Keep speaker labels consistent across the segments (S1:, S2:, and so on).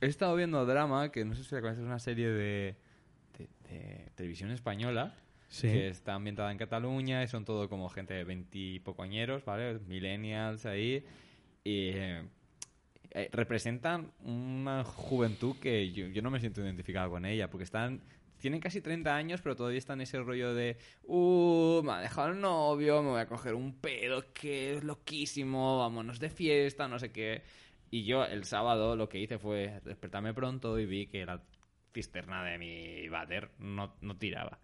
S1: He estado viendo drama, que no sé si la conoces, es una serie de, de- de televisión española
S2: Sí.
S1: que está ambientada en Cataluña y son todo como gente de veintipoco añeros, ¿vale? Millennials ahí. Y eh, eh, representan una juventud que yo, yo no me siento identificado con ella, porque están... Tienen casi 30 años, pero todavía están en ese rollo de... Uh, me ha dejado el novio, me voy a coger un pedo que es loquísimo, vámonos de fiesta, no sé qué. Y yo el sábado lo que hice fue despertarme pronto y vi que la cisterna de mi váter no, no tiraba.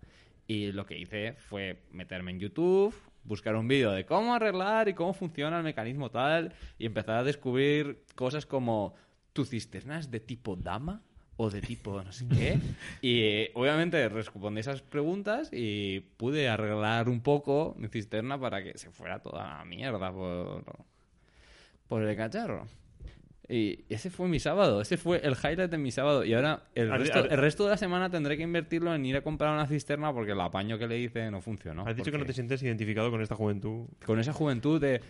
S1: Y lo que hice fue meterme en YouTube, buscar un vídeo de cómo arreglar y cómo funciona el mecanismo tal, y empezar a descubrir cosas como tu cisterna es de tipo dama o de tipo no sé qué. Y eh, obviamente respondí esas preguntas y pude arreglar un poco mi cisterna para que se fuera toda la mierda por, por el cacharro. Y ese fue mi sábado, ese fue el highlight de mi sábado. Y ahora el resto, el resto de la semana tendré que invertirlo en ir a comprar una cisterna porque el apaño que le hice no funcionó.
S3: Has dicho que no te sientes identificado con esta juventud.
S1: Con esa juventud de,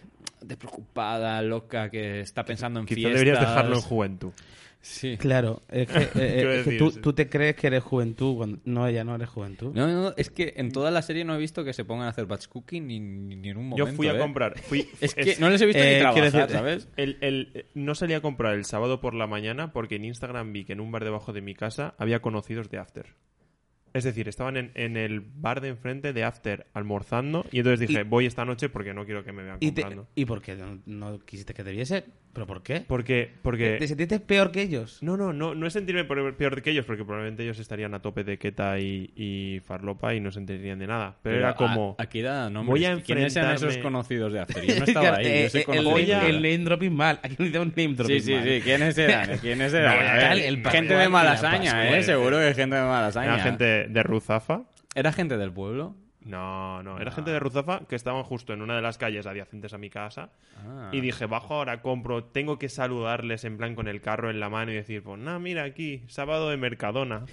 S1: de preocupada, loca, que está pensando en
S3: Quizá
S1: fiestas.
S3: deberías dejarlo en juventud.
S1: Sí.
S2: Claro, es que, eh,
S3: Quiero
S2: es que
S3: decir,
S2: tú,
S3: sí.
S2: tú te crees que eres juventud cuando no, ya no eres juventud.
S1: No, no, no, es que en toda la serie no he visto que se pongan a hacer batch cooking ni, ni- ni en un
S3: Yo
S1: momento.
S3: fui a
S1: ¿eh?
S3: comprar. Fui,
S1: Es que
S3: es-
S1: no les he visto
S2: eh,
S1: ni trabajar,
S2: decir-
S1: ¿sabes?
S3: El, el- eh, no salí a comprar el sábado por la mañana porque en Instagram vi que en un bar debajo de mi casa había conocidos de After. Es decir, estaban en, en el bar de enfrente de After almorzando y entonces dije,
S2: Y-
S3: voy esta noche porque no quiero que me vean
S2: ¿Y, te-
S3: comprando.
S2: ¿Y por qué no, no quisiste que te viese? ¿Pero por qué?
S3: Porque, porque...
S2: ¿Te sentiste peor que ellos?
S3: No, no, no, no es sentirme peor que ellos, porque probablemente ellos estarían a tope de Keta y, y Farlopa y no se enterarían de nada. Pero, era como...
S1: a- aquí da nombres.
S3: voy a
S1: ¿Quiénes eran
S3: enfrentarme-
S1: esos conocidos de After? Yo no estaba ahí,
S2: Eh,
S1: yo soy
S2: eh, el, name dropping mal. Aquí no hicimos name dropping
S1: Sí, sí,
S2: mal.
S1: sí. ¿Quiénes eran? ¿Quiénes eran?
S2: No,
S1: A ver,
S2: tal, el
S1: gente de Malasaña. ¿eh? Seguro que gente de Malasaña.
S3: Era gente de Ruzafa.
S1: ¿Era gente del pueblo?
S3: No, no, era gente de Ruzafa que estaban justo en una de las calles adyacentes a mi casa.
S1: Ah.
S3: Y dije, bajo ahora, compro, tengo que saludarles en plan con el carro en la mano y decir, pues nada, mira aquí, sábado de Mercadona.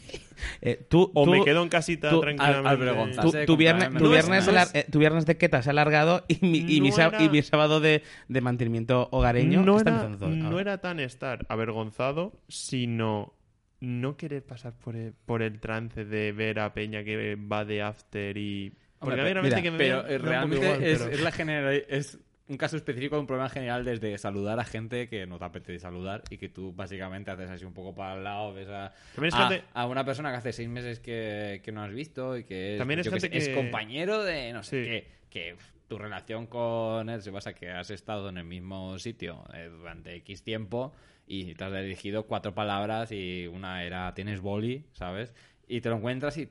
S2: Eh, tú,
S3: O
S2: tú-
S3: me quedo en casita
S2: tú-
S3: tranquilamente.
S1: al- avergonzado.
S2: tu, viernes, tu,
S1: Mercadona.
S2: viernes
S3: No
S2: alar-
S3: es-
S2: eh, tu viernes de queta se ha alargado y mi, y mi,
S3: No
S2: sá-
S3: era-
S2: y mi sábado de, de mantenimiento hogareño
S3: no
S2: está
S3: era,
S2: empezando todo.
S3: no era tan estar avergonzado, sino no querer pasar por el, por el trance de ver a Peña que va de after y... Porque
S1: Hombre,
S3: a mí realmente
S2: mira,
S3: que me
S1: Pero
S3: vean,
S1: eh,
S3: me da un poco
S1: realmente
S3: igual,
S1: es,
S3: pero-
S1: es la general, es un caso específico de un problema general desde saludar a gente que no te apetece saludar y que tú básicamente haces así un poco para el lado, ves a,
S3: También es
S1: a-
S3: gente-
S1: a una persona que hace seis meses que, que no has visto y que es,
S3: También es
S1: yo qué
S3: gente
S1: sé, es
S3: que-
S1: compañero de no sé
S3: Sí.
S1: qué, que tu relación con él se basa que has estado en el mismo sitio eh, durante X tiempo y te has dirigido cuatro palabras y una era tienes boli, ¿sabes? Y te lo encuentras y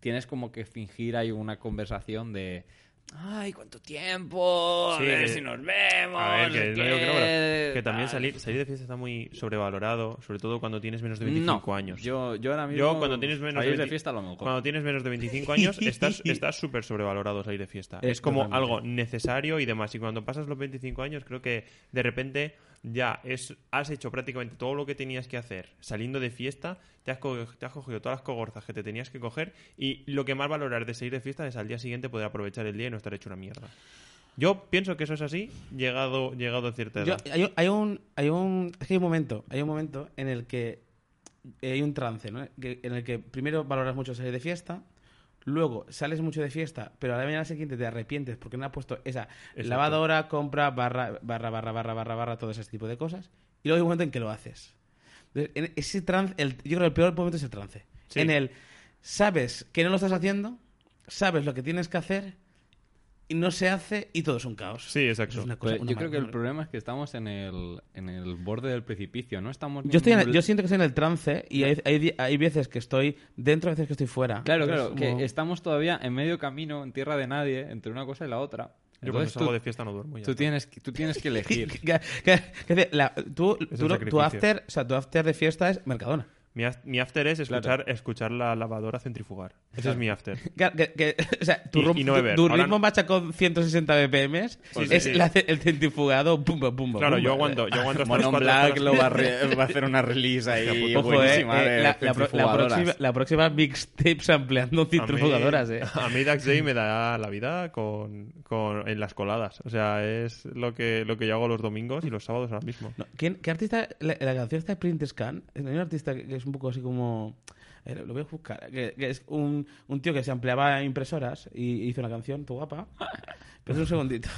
S1: tienes como que fingir ahí una conversación de ay, cuánto tiempo, a
S3: Sí,
S1: ver
S3: que-
S1: si nos vemos,
S3: A ver, que, pero también
S1: tal".
S3: salir, salir de fiesta está muy sobrevalorado, sobre todo cuando tienes menos de 25
S1: no,
S3: años.
S1: Yo, yo ahora mismo
S3: Yo cuando tienes menos
S1: salir de
S3: 20
S1: fiesta lo mejor.
S3: Cuando tienes menos de 25 años estás estás súper sobrevalorado salir de fiesta. Es como algo necesario y demás. Y cuando pasas los 25 años creo que de repente ya es has hecho prácticamente todo lo que tenías que hacer saliendo de fiesta, te has, co- te has cogido todas las cogorzas que te tenías que coger y lo que más valorar de salir de fiesta es al día siguiente poder aprovechar el día y no estar hecho una mierda. Yo pienso que eso es así llegado llegado a cierta
S2: Yo-
S3: edad.
S2: hay, hay un, hay un, es que hay un momento, hay un momento en el que hay un trance, ¿no? En el que primero valoras mucho salir de fiesta, luego sales mucho de fiesta, pero a la mañana siguiente te arrepientes porque no has puesto esa lavadora, compra, barra, barra, barra, barra, barra, barra, todo ese tipo de cosas, y luego hay un momento en que lo haces. Entonces, en ese trance, el, yo creo que el peor momento es el trance.
S3: Sí.
S2: En el, sabes que no lo estás haciendo, sabes lo que tienes que hacer, y no se hace, y todo es un caos.
S3: Sí, exacto.
S2: Eso es una cosa-
S1: Pues
S2: una
S1: yo creo que el problema es que estamos en el, en el borde del precipicio, ¿no? Estamos
S2: Yo, estoy en- yo siento que estoy en el trance y hay, hay, hay veces que estoy dentro, hay veces que estoy fuera.
S1: Claro, claro,
S2: como-
S1: que estamos todavía en medio camino, en tierra de nadie, entre una cosa y la otra.
S3: Yo cuando
S1: Entonces
S3: salgo
S1: tú-
S3: de fiesta no duermo. ya
S1: Tú tienes, que- tú tienes que elegir.
S2: Que- que- que dice, la- tú, tú tu after, o sea, tu after de fiesta es Mercadona.
S3: Mi, af- mi after es escuchar, escuchar la lavadora centrifugar. Ese es mi after.
S2: Que- que- que- o sea, tu,
S3: Y-
S2: rum-
S3: y no
S2: tu- ritmo
S3: no.
S2: marcha con 160 BPM
S3: Sí,
S2: es
S3: sí, sí.
S2: la- el centrifugado pumba pumba.
S3: Claro,
S2: pumba.
S3: yo aguanto, yo aguanto cuatro-
S1: Black lo va a, re- va a hacer una release ahí
S2: Ojo, eh,
S1: buenísima
S2: eh,
S1: de
S2: la,
S1: centrifugadoras.
S2: próxima, la próxima mixtape ampliando
S3: A mí-
S2: centrifugadoras, eh.
S3: A mí Dax Day me da la vida con, con- en las coladas. O sea, es lo que, lo que yo hago los domingos y los sábados ahora mismo.
S2: No, ¿quién- ¿Qué artista? La, la canción está de Print Scan. Hay un artista que es un poco así como. eh, lo voy a buscar. Que, que es un, un tío que se empleaba impresoras y hizo una canción, tu guapa. Pero un segundito.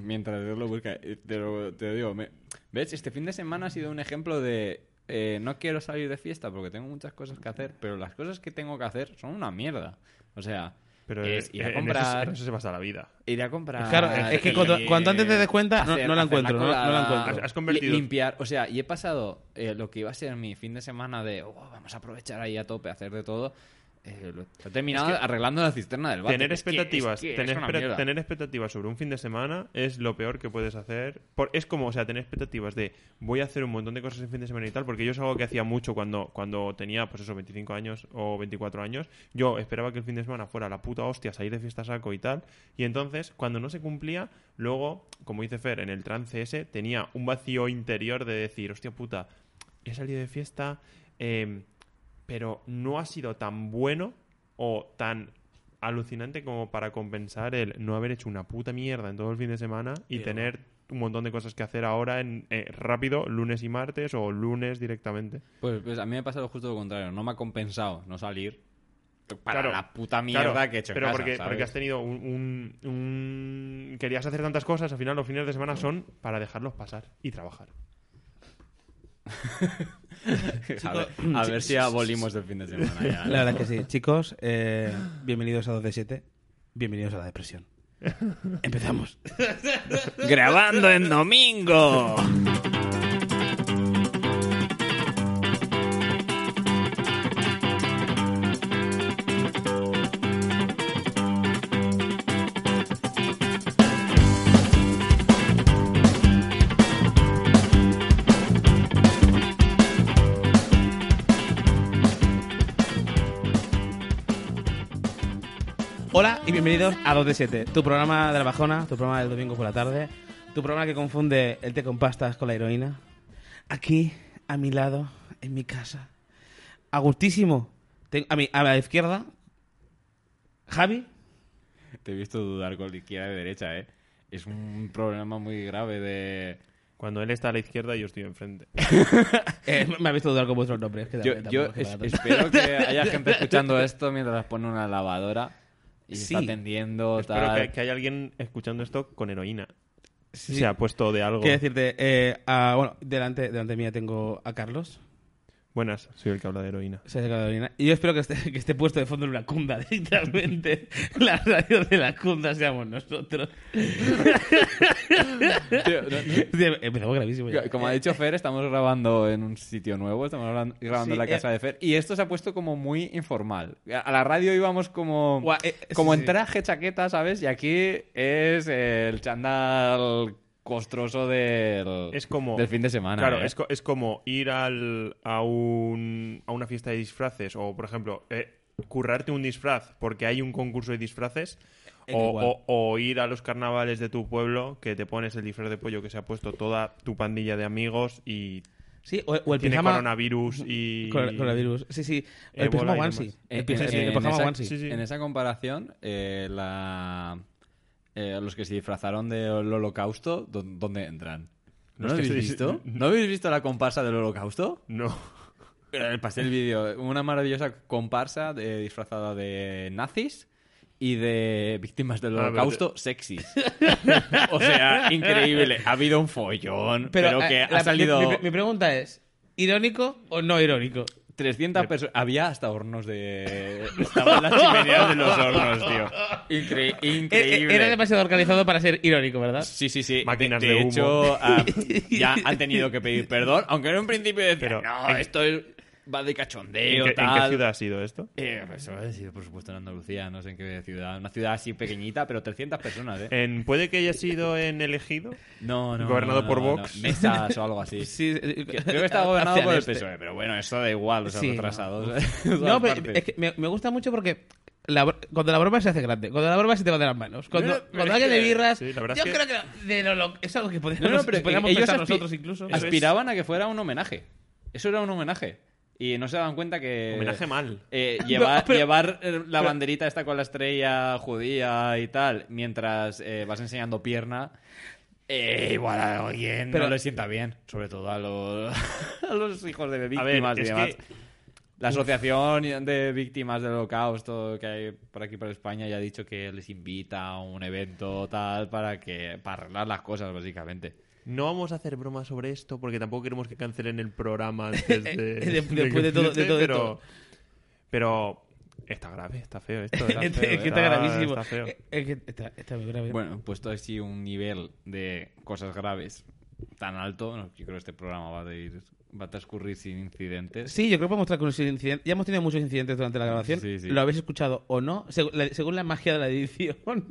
S1: Mientras Dios lo busca, eh, te lo, te digo. me- ¿Ves? Este fin de semana ha sido un ejemplo de... eh, no quiero salir de fiesta porque tengo muchas cosas que hacer, pero las cosas que tengo que hacer son una mierda. O sea,
S3: Pero
S1: es ir a
S3: en eso-
S1: comprar...
S3: en eso se basa la vida.
S1: Ir a comprar...
S2: Claro, es que
S1: y-
S2: cuando- cuanto antes te des cuenta, no-
S1: hacer-
S2: no la encuentro, no- no la encuentro.
S3: Has- has convertido-
S1: li- Limpiar, o sea, y he pasado eh, lo que iba a ser mi fin de semana de "Oh, vamos a aprovechar ahí a tope, hacer de todo. Eh, lo, terminado
S3: Es que
S1: arreglando la cisterna del váter.
S3: Tener
S1: Es que- es
S3: expectativas,
S1: que
S3: tener, tener expectativas sobre un fin de semana es lo peor que puedes hacer. Por- es como, o sea, tener expectativas de voy a hacer un montón de cosas en fin de semana y tal, porque yo es algo que hacía mucho cuando, cuando tenía, pues eso, 25 años o 24 años. Yo esperaba que el fin de semana fuera la puta hostia, salir de fiesta saco y tal. Y entonces, cuando no se cumplía, luego, como dice Fer, en el trance ese, tenía un vacío interior de decir, hostia puta, he salido de fiesta, eh, pero no ha sido tan bueno o tan alucinante como para compensar el no haber hecho una puta mierda en todo el fin de semana y tener un montón de cosas que hacer ahora en eh, rápido, lunes y martes o lunes directamente.
S1: Pues, pues a mí me ha pasado justo lo contrario. No me ha compensado no salir para
S3: Claro,
S1: la puta mierda
S3: Claro,
S1: que he hecho en
S3: pero
S1: casa,
S3: porque,
S1: ¿sabes?
S3: porque has tenido un, un- un- Querías hacer tantas cosas, al final los fines de semana son para dejarlos pasar y trabajar.
S1: a ver, a ver si abolimos el fin de semana ya.
S2: La verdad que sí. Chicos, eh, bienvenidos a 2 de 7. Bienvenidos a la depresión. Empezamos.
S1: Grabando en domingo.
S2: Bienvenidos a 2 de 7, tu programa de la bajona, tu programa del domingo por la tarde, tu programa que confunde el té con pastas con la heroína. Aquí, a mi lado, en mi casa, a gustísimo, ten- a, mi, a la izquierda, Javi.
S1: Te he visto dudar con la izquierda y derecha, ¿eh? Es un problema muy grave de...
S3: Cuando él está a la izquierda yo estoy enfrente.
S2: Eh, me ha visto dudar con vuestros nombres. que
S1: Yo, yo
S2: es
S1: espero que haya gente escuchando esto mientras pone una lavadora y
S2: Sí.
S1: está atendiendo,
S3: Espero
S1: tal...
S3: que, que haya alguien escuchando esto con heroína.
S2: Sí.
S3: Se ha puesto de algo.
S2: Quiero decirte, eh, a- bueno, delante, delante mía tengo a Carlos.
S3: Buenas, soy el que habla de heroína.
S2: Se ha sacado la orina. Y yo espero que esté, que esté puesto de fondo en una cunda, directamente. La radio de la cunda seamos nosotros.
S1: Tío, no- no-
S2: Empezamos gravísimo ya.
S1: Como ha dicho Fer, estamos grabando en un sitio nuevo, estamos grabando,
S2: Sí,
S1: en la casa
S2: eh.
S1: de Fer, y esto se ha puesto como muy informal. A la radio íbamos como,
S2: eh, sí,
S1: como
S2: sí.
S1: en traje, chaqueta, ¿sabes? Y aquí es el chandal costroso del,
S3: Es como-
S1: del fin de semana.
S3: Claro,
S1: ¿eh?
S3: es, es como ir al, a, un, a una fiesta de disfraces o, por ejemplo, eh, currarte un disfraz porque hay un concurso de disfraces
S2: Eh,
S3: o,
S2: igual.
S3: o- o ir a los carnavales de tu pueblo que te pones el disfraz de pollo que se ha puesto toda tu pandilla de amigos y
S2: Sí, o, o el
S3: tiene
S2: pijama...
S3: coronavirus y...
S2: Cor- Coronavirus. Sí, sí. El pijama onesie.
S3: demás.
S2: El,
S1: En-
S2: pijama- el
S1: en
S2: pijama
S1: esa-
S2: onesie.
S3: sí, sí.
S1: En esa comparación, eh, la, eh, los que se disfrazaron del holocausto, ¿dó- ¿dónde entran? ¿No habéis
S3: se-
S1: visto? ¿No habéis visto la comparsa del holocausto?
S3: No.
S1: Eh, Pasé el vídeo. Una maravillosa comparsa de, disfrazada de nazis y de víctimas del
S3: Ah, pero
S1: holocausto sexys. o sea, increíble. Ha habido un follón, pero,
S2: eh,
S1: que
S2: la-
S1: ha salido
S2: Mi, pregunta es, ¿irónico o no irónico?
S1: 300 personas. Había hasta hornos de... Estaban las chimeneas de los hornos, tío. Incre-
S2: Eh, eh,
S1: increíble.
S2: Era demasiado organizado para ser irónico, ¿verdad?
S1: Sí, sí, sí.
S3: Máquinas
S1: de,
S3: de
S1: de
S3: humo.
S1: hecho, ah, ya han tenido que pedir perdón, aunque en un principio decían,
S3: Pero
S1: no, esto es... va de
S3: ¿En
S1: cachondeo,
S3: qué, en
S1: tal.
S3: qué ciudad ha sido esto?
S1: Eh, pues eso ha sido, por supuesto, en Andalucía, no sé en qué ciudad. Una ciudad así pequeñita, pero 300 personas, ¿eh?
S3: En, ¿Puede que haya sido en elegido?
S1: No, no.
S3: Gobernado
S1: no,
S3: por
S1: no,
S3: Vox.
S1: no. Mesas o algo así.
S2: Sí,
S1: Creo que está gobernado por el
S2: este.
S1: PSOE, pero bueno, eso da igual, o sea,
S2: Sí,
S1: retrasados.
S2: No, pero es que me, me gusta mucho porque la cuando la broma se hace grande, cuando la broma se te va de las manos, cuando,
S1: No,
S2: cuando alguien
S1: que-
S2: de birras,
S3: sí,
S2: yo
S3: es que-
S2: creo que de lo, lo- es algo que podríamos,
S1: No, no, pero
S2: podríamos
S1: ellos
S2: pensar nosotros incluso.
S1: Aspiraban a que fuera un homenaje. Eso era un homenaje. Y no se daban cuenta que...
S3: Homenaje mal.
S1: Eh, llevar
S2: No, pero-
S1: llevar eh, la banderita esta con la estrella judía y tal, mientras eh, vas enseñando pierna, eh, igual a alguien
S2: Pero-
S1: no le sienta bien. Sobre todo a los, a los hijos de
S3: A ver,
S1: víctimas y demás.
S3: que
S1: La asociación de víctimas del holocausto que hay por aquí por España ya ha dicho que les invita a un evento tal para que para arreglar las cosas básicamente.
S3: No vamos a hacer bromas sobre esto porque tampoco queremos que cancelen el programa antes de,
S2: De- después de todo- de
S3: empiece,
S2: todo
S3: pero,
S2: esto.
S3: pero está grave, está feo esto.
S2: Es
S3: ¿eh?
S2: que está
S3: ¿eh?
S2: gravísimo.
S3: Está feo.
S2: Eh, es que está, está muy grave.
S1: Bueno, puesto así un nivel de cosas graves tan alto, no, yo creo que este programa va a, ir, va a transcurrir sin incidentes.
S2: Sí, yo creo que podemos mostrar con un incidente. Ya hemos tenido muchos incidentes durante la grabación.
S1: Sí, sí.
S2: ¿Lo habéis escuchado o no? Según la, según la magia de la edición.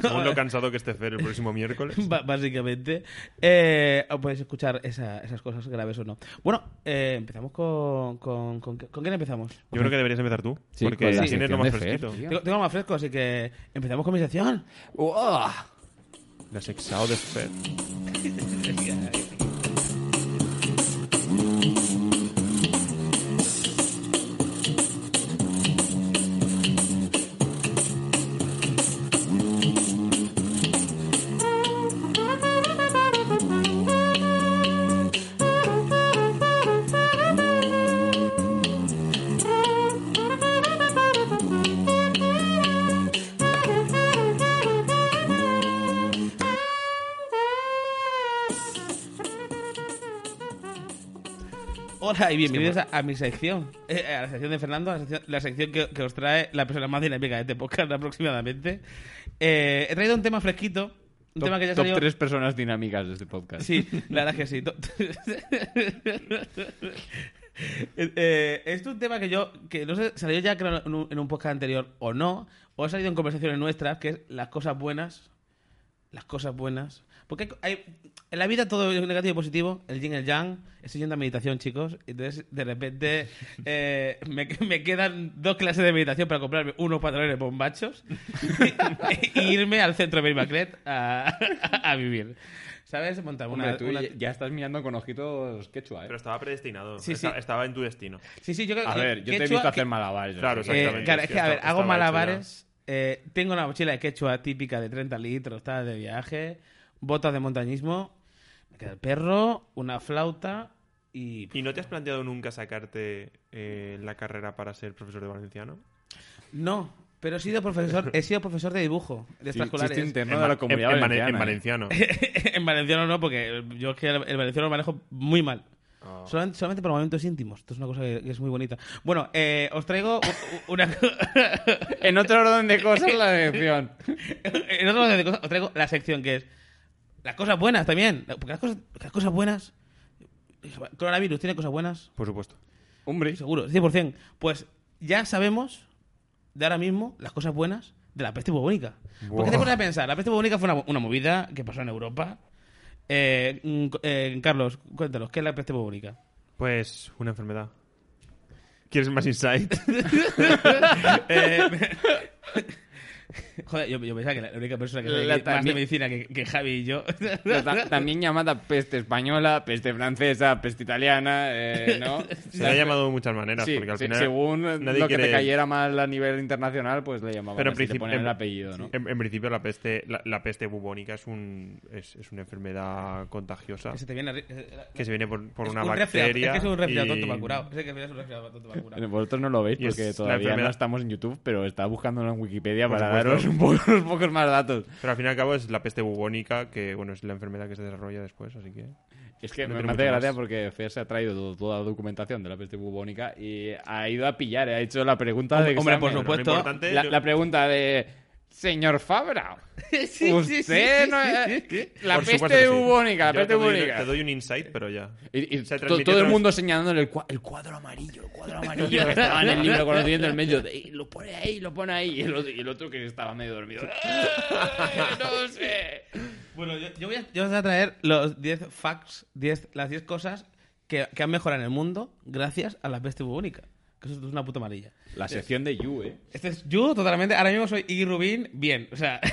S3: Según lo cansado que esté Fer el próximo miércoles.
S2: Ba- básicamente. Eh, o podéis escuchar esa- esas cosas graves o no. Bueno, eh, empezamos con, con, con. ¿Con quién empezamos?
S3: Yo creo que deberías empezar tú.
S1: Sí,
S3: porque tienes lo más fresquito.
S2: Tengo, tengo algo más fresco, así que empezamos con mi sección.
S1: ¡Uah!
S3: La sexao de Fer.
S2: Hola y bienvenidos a, a mi sección, eh, a la sección de Fernando, la sección, la sección que, que os trae la persona más dinámica de este podcast aproximadamente. Eh, he traído un tema fresquito, un tema que ya
S1: top
S2: salió...
S1: tres personas dinámicas de este podcast.
S2: Sí, la verdad es que sí. To- Eh, es un tema que yo, que no sé, salió ya creo en un, en un podcast anterior o no, o ha salido en conversaciones nuestras, que es las cosas buenas. Las cosas buenas. Porque hay- en la vida todo es negativo y positivo, el yin y el yang, estoy yendo a meditación, chicos. Entonces, de repente, eh, me, me quedan dos clases de meditación para comprarme unos pantalones bombachos y, irme al centro de Benimaclet a, a, vivir. ¿Sabes? Montar una,
S1: Hombre, tú
S2: una-
S1: ya- estás mirando con ojitos quechua, ¿eh?
S3: Pero estaba predestinado.
S2: Sí, sí.
S3: Estaba en tu destino.
S2: Sí, sí, yo creo
S1: A
S2: que-
S1: ver, yo te he visto hacer
S2: que-
S1: malabares.
S3: Claro,
S2: Eh,
S3: exactamente.
S2: claro,
S3: es que
S2: a ver, hago malabares. eh, tengo una mochila de quechua típica de 30 litros, tal, de viaje, botas de montañismo, queda el perro, una flauta y...
S3: ¿Y no te has planteado nunca sacarte eh, la carrera para ser profesor de valenciano?
S2: No, pero he sido profesor, he sido profesor de dibujo, de
S1: Sí,
S2: extraescolares.
S1: chiste interno
S3: En
S1: de la comunidad
S3: en-
S1: valenciana, ¿eh?
S3: valenciano.
S2: en valenciano no, porque yo es que el, el valenciano lo manejo muy mal.
S3: Ah.
S2: Solamente, solamente por momentos íntimos. Esto es una cosa que, que es muy bonita. Bueno, eh, os traigo una...
S1: En otro orden de cosas, la elección.
S2: en otro orden de cosas, os traigo la sección que es las cosas buenas también. Porque las cosas, las cosas buenas. Coronavirus tiene cosas buenas,
S3: Por supuesto.
S1: Hombre,
S2: seguro, 100%. Pues ya sabemos de ahora mismo las cosas buenas de la peste bubónica. ¿Por qué te pones a pensar? La peste bubónica fue una, una movida que pasó en Europa. Eh, mm, eh, Carlos, cuéntanos, ¿qué es la peste bubónica?
S3: Pues una enfermedad. ¿Quieres más insight?
S2: Eh, Joder, yo, yo pensaba que la única persona que sabe
S1: La
S2: más de
S1: también-
S2: medicina que, que Javi y yo.
S1: ta- también llamada peste española, peste francesa, peste italiana, eh, ¿no?
S3: Se le ha llamado de muchas maneras,
S1: Sí,
S3: porque al
S1: sí,
S3: final...
S1: según
S3: nadie
S1: lo que te
S3: quiere-
S1: cayera mal a nivel internacional, pues le llamaban
S3: Pero en
S1: así, ponían
S3: en-
S1: el apellido, ¿no?
S3: En, en principio la peste, la, la peste bubónica es, un, es, es una enfermedad contagiosa
S2: que se te viene. eh,
S3: que se viene por, por
S2: es
S3: una
S2: un
S3: bacteria.
S2: Es que es un resfriado
S3: y-
S2: tonto mal curado. Es que es un resfriado tonto mal curado.
S1: Vosotros no lo veis porque
S3: la
S1: todavía no
S3: enfermedad-
S1: estamos en YouTube, pero está buscándolo en Wikipedia para
S3: supuesto.
S1: Daros un poco- unos pocos más datos.
S3: Pero al fin y al cabo es la peste bubónica, que bueno, es la enfermedad que se desarrolla después, así que...
S1: Es que
S3: No
S1: me, hace gracia
S3: más.
S1: porque Fer se ha traído toda la documentación de la peste bubónica y ha ido a pillar, ha hecho la pregunta de
S2: Hombre, por supuesto.
S3: importante-
S1: La,
S3: yo-
S1: la pregunta de Señor Fabra,
S2: Sí,
S1: usted
S2: sí,
S1: no
S2: sí,
S1: es-
S2: sí, sí.
S1: La
S3: Por
S1: peste bubónica, la peste
S3: te doy,
S1: bubónica.
S3: te doy un insight, pero ya.
S1: Y, y to- todo el mundo señalándole el, cua- el cuadro amarillo, el cuadro amarillo que estaba en el libro con los dientes en medio. de, "Ey, lo pone ahí, lo pone ahí. Y el otro, y el otro que estaba medio dormido. "Ah, No sé.
S2: Bueno, yo, yo voy a, yo voy a traer los 10 facts, 10, las 10 cosas que, que han mejorado en el mundo gracias a la peste bubónica. Que eso es una puta amarilla.
S1: La sección de You, eh.
S2: Este es yo totalmente. Ahora mismo soy Iggy Rubin, bien. O sea.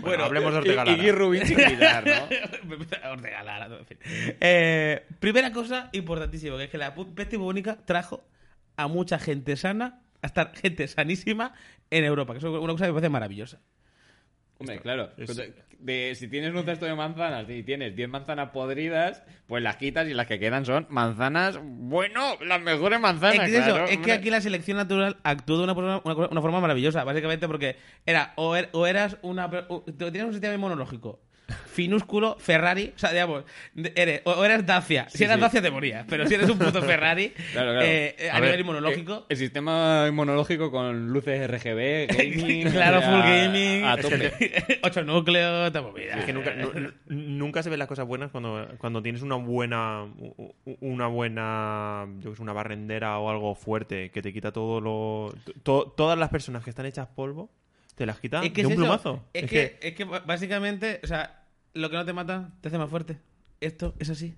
S3: Bueno, hablemos de Ortega Lara.
S1: Rubin sin gritar, ¿no?
S2: Ortega Lara, en fin. Eh, primera cosa importantísima, que es que la peste bubónica trajo a mucha gente sana, hasta gente sanísima en Europa, que eso es una cosa que me parece maravillosa.
S1: Hombre, claro.
S3: es-
S1: De, si tienes un cesto de manzanas y tienes 10 manzanas podridas, pues las quitas y las que quedan son manzanas, bueno, las mejores manzanas.
S2: Es que, es eso,
S1: claro,
S2: es que aquí la selección natural actuó de una, forma- una, una forma maravillosa, básicamente porque era o, er- o eras una o- tenías un sistema inmunológico finúsculo Ferrari, o sea, digamos, eres, o eras Dacia, si
S1: Sí,
S2: eras
S1: sí.
S2: Dacia te morías, pero si eres un puto Ferrari
S1: Claro, claro.
S2: eh, eh, a,
S3: A
S2: nivel
S3: ver,
S2: inmunológico
S1: Eh, El sistema inmunológico con luces RGB, gaming.
S2: Claro,
S1: o sea,
S2: full gaming.
S1: A tope.
S2: ocho núcleos, esta movida.
S3: Es que nunca, nu- nu- nunca se ven las cosas buenas cuando, cuando tienes una buena una buena yo que sé, una barrendera o algo fuerte que te quita todo lo to- todas las personas que están hechas polvo te las quita
S2: Es que
S3: de
S2: es
S3: un
S2: eso.
S3: plumazo.
S2: Es, que, es que básicamente, o sea, lo que no te mata te hace más fuerte. Esto es así.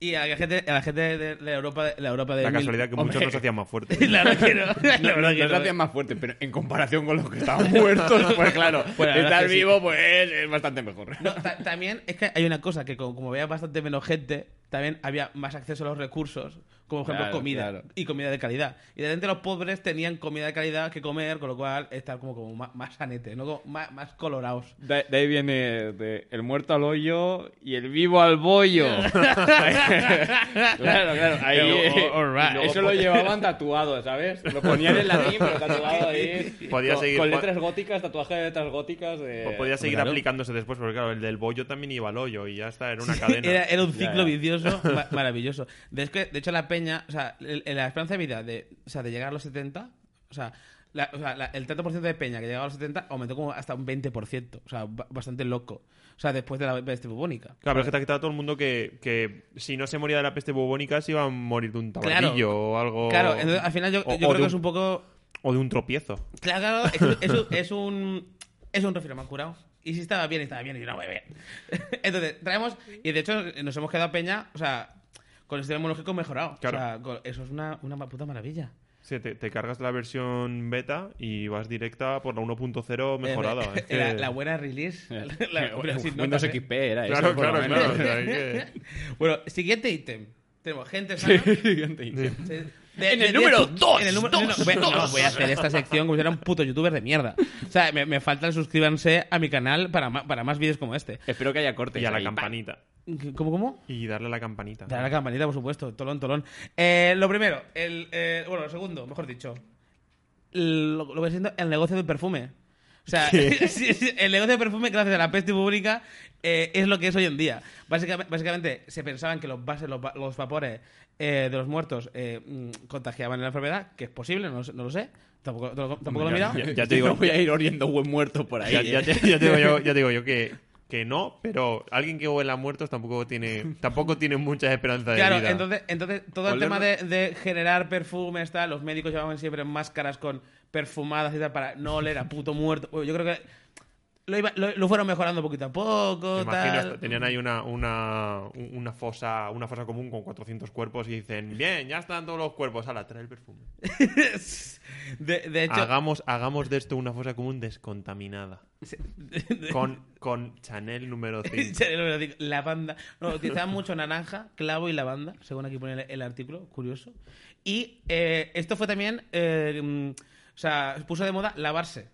S2: Y a la gente, a la gente de la Europa, de la Europa de
S3: la
S2: mil-
S3: casualidad que muchos nos hacían más fuertes.
S2: La verdad que no. La verdad que
S1: nos
S2: no.
S1: hacían más fuerte, pero en comparación con los que estaban muertos, pues claro,
S2: Pues la verdad
S1: estar
S2: es que sí.
S1: vivo, pues es bastante mejor.
S2: No, ta- también es que hay una cosa que como, como había bastante menos gente, también había más acceso a los recursos, como por ejemplo
S1: Claro,
S2: comida
S1: claro.
S2: y comida de calidad. Y de repente los pobres tenían comida de calidad que comer, con lo cual estar como, como más, más sanete, ¿no? Como más, más colorados.
S1: De, de ahí viene de el muerto al hoyo y el vivo al bollo. claro, claro. Ahí,
S2: Eh, all right.
S1: luego eso lo llevaban tatuado, ¿sabes? Lo ponían en latín, pero tatuado ahí.
S3: Podía
S1: con,
S3: seguir-
S1: con letras góticas, tatuaje de letras góticas. De...
S3: O podía seguir
S2: claro.
S3: aplicándose después, porque claro, el del bollo también iba al hoyo y ya está, era una cadena.
S2: Era, era un
S1: Ya,
S2: ciclo
S1: ya.
S2: vicioso ma- maravilloso. De, es que, de hecho, la peña, o sea, el- el- la esperanza de vida de, o sea, de llegar a los 70, o sea, la- o sea, la- el 30% de peña que llegaba a los 70 aumentó como hasta un 20%, o sea, ba- bastante loco. O sea, después de la peste bubónica.
S3: Claro, pero es que te ha quitado todo el mundo que, que si no se moría de la peste bubónica se iba a morir de un tabardillo o algo.
S2: Claro, entonces al final yo,
S3: o-
S2: yo
S3: o
S2: creo
S3: de
S2: que
S3: un-
S2: es un poco.
S3: O de un tropiezo.
S2: Claro, claro, es, un- es un- es un. Es han curado. Y si estaba bien, estaba bien, y no, muy bien. Entonces, traemos. Y de hecho, nos hemos quedado peña, o sea, con el sistema inmunológico mejorado.
S3: Claro.
S2: O sea, eso es una, una puta maravilla.
S3: Sí, te, te cargas la versión beta y vas directa por la 1.0 mejorada.
S2: Eh,
S3: Es que-
S2: la, la buena release. La- la- pero sin
S1: Windows
S2: notas, ¿eh?
S1: XP era
S3: Claro,
S1: eso,
S3: claro, claro. Que-
S2: Bueno, siguiente ítem. Tenemos gente sana.
S1: Siguiente ítem.
S2: De-
S1: En
S2: de-
S1: el
S2: de-
S1: número
S2: de-
S1: dos,
S2: en el número-
S1: dos,
S2: no, no, voy- no,
S1: dos.
S2: voy a hacer esta sección como si era un puto youtuber de mierda. O sea, me, me falta el suscríbanse a mi canal para, ma- para más vídeos como este.
S1: Espero que haya cortes.
S3: Y a la
S1: ahí.
S3: campanita.
S2: ¿Cómo, cómo?
S3: Y darle a la campanita.
S2: Dale a la campanita, por supuesto. Tolón, tolón. Eh, lo primero, el, eh, bueno, lo segundo, mejor dicho. Lo, lo que viene siendo el negocio del perfume. O sea, el negocio de perfume, gracias a la peste bubónica, eh, es lo que es hoy en día. Básicamente, básicamente se pensaban que los bases, los, los vapores eh, de los muertos eh, mm, contagiaban la enfermedad, que es posible, no, lo sé- no lo sé. Tampoco, tampoco lo he mirado.
S3: ya- ya te digo-
S1: No voy a ir oriendo buen muerto por ahí.
S3: Ya, ya
S1: eh.
S3: te, ya te digo yo, ya te digo yo que, que no, pero alguien que huela a muertos tampoco tiene, tampoco tiene muchas esperanzas de
S2: Claro,
S3: vida.
S2: entonces, entonces todo el tema de, de generar perfumes, tal, los médicos llevaban siempre máscaras con perfumadas y tal para no oler a puto muerto. Yo creo que lo, iba- lo, lo fueron mejorando poquito a poco, tal.
S3: tenían ahí una, una, una, fosa, una fosa común con 400 cuerpos y dicen, bien, ya están todos los cuerpos, ala, trae el perfume.
S2: de, de hecho,
S3: Hagamos, hagamos de esto una fosa común descontaminada. Con, con Chanel número 5.
S2: lavanda. No, utilizaban mucho naranja, clavo y lavanda, según aquí pone el, el artículo, curioso. Y eh, esto fue también, eh, mm, o sea, puso de moda lavarse.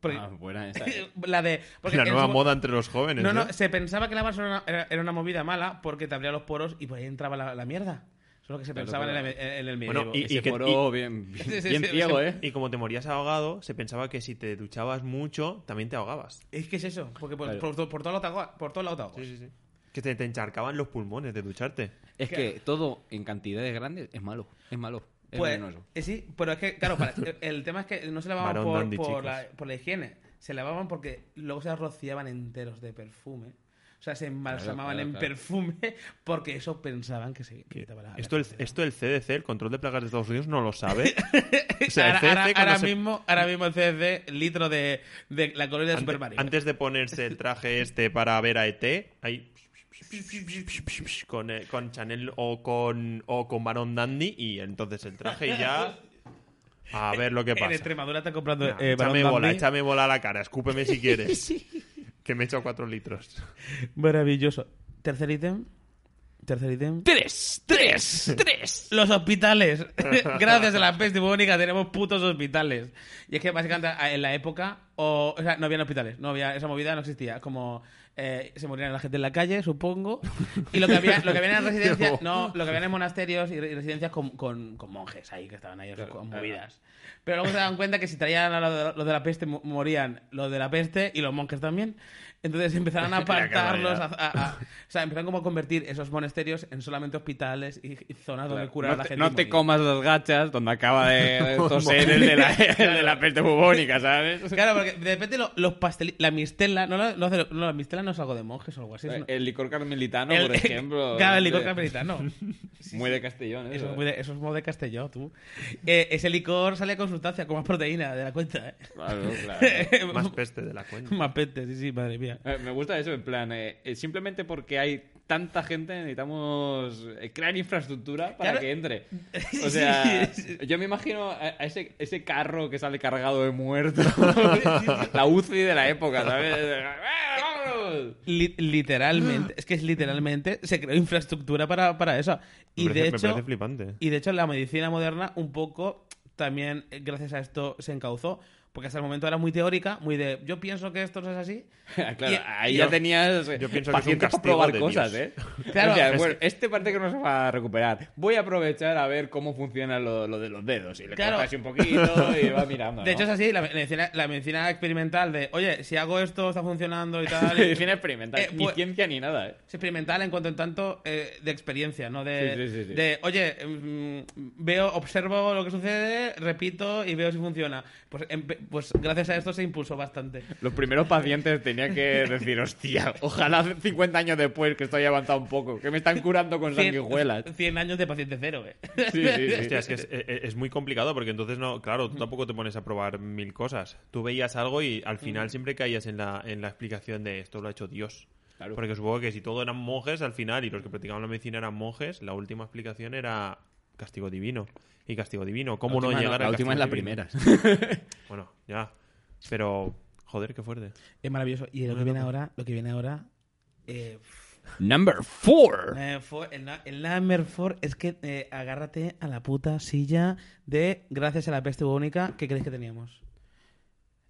S2: Porque-
S1: Ah, buena esa.
S2: la de
S3: La nueva
S2: su-
S3: moda entre los jóvenes.
S2: No, no, se pensaba que lavarse era una, era- era una movida mala porque te abría los poros y por ahí entraba la, la mierda. Eso es lo que se
S1: Claro,
S2: pensaba en, el, en el
S3: Bueno,
S2: medievo.
S3: y-
S1: Ese
S3: que-
S1: foro bien, bien, ciego. ¿eh?
S3: Y como te morías ahogado, se pensaba que si te duchabas mucho, también te ahogabas.
S2: Es que es eso, porque por,
S1: Claro.
S2: por, por, por todo lado te ahogas- por todo lado te ahogas.
S3: Sí, sí, sí. Que te, te encharcaban los pulmones de ducharte.
S1: Es que todo en cantidades grandes es malo. Es malo. Es
S2: Pues,
S1: venenoso.
S2: eh, sí, pero es que, claro, para- el tema es que no se lavaban por,
S3: dandy,
S2: por
S3: chicos.
S2: la, por la higiene, se lavaban porque luego se rociaban enteros de perfume. O sea, se embalsamaban
S1: claro,
S2: en
S1: claro.
S2: perfume porque eso pensaban que se quitaba la.
S3: Esto el, esto el CDC, el control de plagas de Estados Unidos, no lo sabe. O sea, el
S2: ahora,
S3: CDC
S2: ahora-
S3: cuando
S2: ahora
S3: se-
S2: mismo, ahora mismo el CDC, litro de, de la colonia de
S3: ante-
S2: Super Mario.
S3: antes de ponerse el traje este para ver a ET, ahí con, eh, con Chanel o con, o con Baron Dandy y entonces el traje y ya a ver lo que
S2: En
S3: pasa.
S2: Extremadura está comprando.
S3: Nah,
S2: eh,
S3: échame
S2: Barón
S3: bola,
S2: Dandy.
S3: échame bola a la cara, escúpeme si quieres. que me he hecho cuatro litros.
S2: Maravilloso. Tercer ítem. Tercer ítem.
S1: ¡Tres! ¡Tres! ¡Tres!
S2: Los hospitales. Gracias a la peste bubónica tenemos putos hospitales. Y es que básicamente a- en la época, o, o sea, no habían hospitales, no había, esa movida no existía. Como eh, se morían la gente en la calle, supongo. Y lo que había, lo que había en residencias, no, lo que había en monasterios y re- y residencias con, con- con monjes ahí que estaban ahí con movidas. Pero luego se daban cuenta que si traían a los de, los de la peste, mo- morían los de la peste y los monjes también. Entonces empezaron a apartarlos, a, a- a- o sea, empezaron como a convertir esos monasterios en solamente hospitales y, y zonas donde curar a
S1: No
S2: la
S1: te,
S2: gente.
S1: no te
S2: morir.
S1: comas los gachas donde acaba de toser el de la, el de la peste bubónica, ¿sabes?
S2: Claro, porque de repente lo- los pastelitos, la mistela, no, la- no, hace- no, la mistela no es algo de monjes o algo así. es una-
S1: El licor carmelitano,
S2: el-
S1: por ejemplo.
S2: Claro, el licor carmelitano.
S1: Muy de Castellón,
S2: Eso,
S1: eso.
S2: es muy de- eso es modo de Castelló, tú. Eh, ese licor sale con sustancia, con más proteína de la cuenta, ¿eh?
S1: Claro, claro.
S3: Más peste de la cuenta.
S2: Más peste, sí, sí, madre mía.
S1: Eh, Me gusta eso, en plan, eh, eh, simplemente porque hay tanta gente necesitamos eh, crear infraestructura para
S2: Claro.
S1: que entre. O sea,
S2: Sí.
S1: yo me imagino a, ese, ese carro que sale cargado de muertos, la UCI de la época, ¿sabes? ¡Eh, vámonos!
S2: Li- literalmente, es que es literalmente, se creó infraestructura para, para eso. Y
S3: me, parece,
S2: de hecho,
S3: flipante.
S2: Y de hecho la medicina moderna un poco también eh, gracias a esto se encauzó, porque hasta el momento era muy teórica, muy de yo pienso que esto no es así.
S1: claro,
S2: Y-
S1: ahí ya tenías eh,
S3: yo pienso que es un castigo
S1: probar
S3: de
S1: cosas,
S3: Dios.
S1: ¿eh?
S2: Claro,
S1: O sea, bueno, este parece que no se va a recuperar. Voy a aprovechar a ver cómo funciona lo, lo de los dedos. Y le
S2: Claro.
S1: cortas así un poquito y va mirando.
S2: De
S1: ¿no?
S2: hecho es así, la medicina, la medicina experimental de, oye, si hago esto está funcionando y tal. y-
S1: Medicina experimental.
S2: Eh,
S1: ni
S2: pues-
S1: ciencia ni nada, ¿eh?
S2: Es experimental en cuanto en tanto eh, de experiencia, no de,
S1: Sí, sí, sí, sí.
S2: de, oye, mm, veo, observo lo que sucede, repito y veo si funciona. Pues, pues gracias a esto se impulsó bastante.
S1: Los primeros pacientes tenían que decir, hostia, ojalá 50 años después que estoy avanzado un poco, que me están curando con sanguijuelas.
S2: 100 años de paciente cero, eh.
S1: Sí, sí, sí.
S3: Hostia, es que es, es- es muy complicado porque entonces no, claro, tú tampoco te pones a probar mil cosas. Tú veías algo y al final siempre caías en la, en la explicación de esto lo ha hecho Dios.
S1: Claro.
S3: Porque supongo que si todos eran monjes al final y los que practicaban la medicina eran monjes, la última explicación era castigo divino. Y castigo divino, ¿cómo
S1: La última
S3: no
S1: no,
S3: llegar
S1: la
S3: al
S1: última es la primera.
S3: Bueno, ya. Pero, joder, qué fuerte.
S2: Es maravilloso. Y lo que viene ahora, lo que viene ahora, eh,
S1: Number 4.
S2: Eh, el, number four es que eh, agárrate a la puta silla de gracias a la peste bubónica que creéis que teníamos.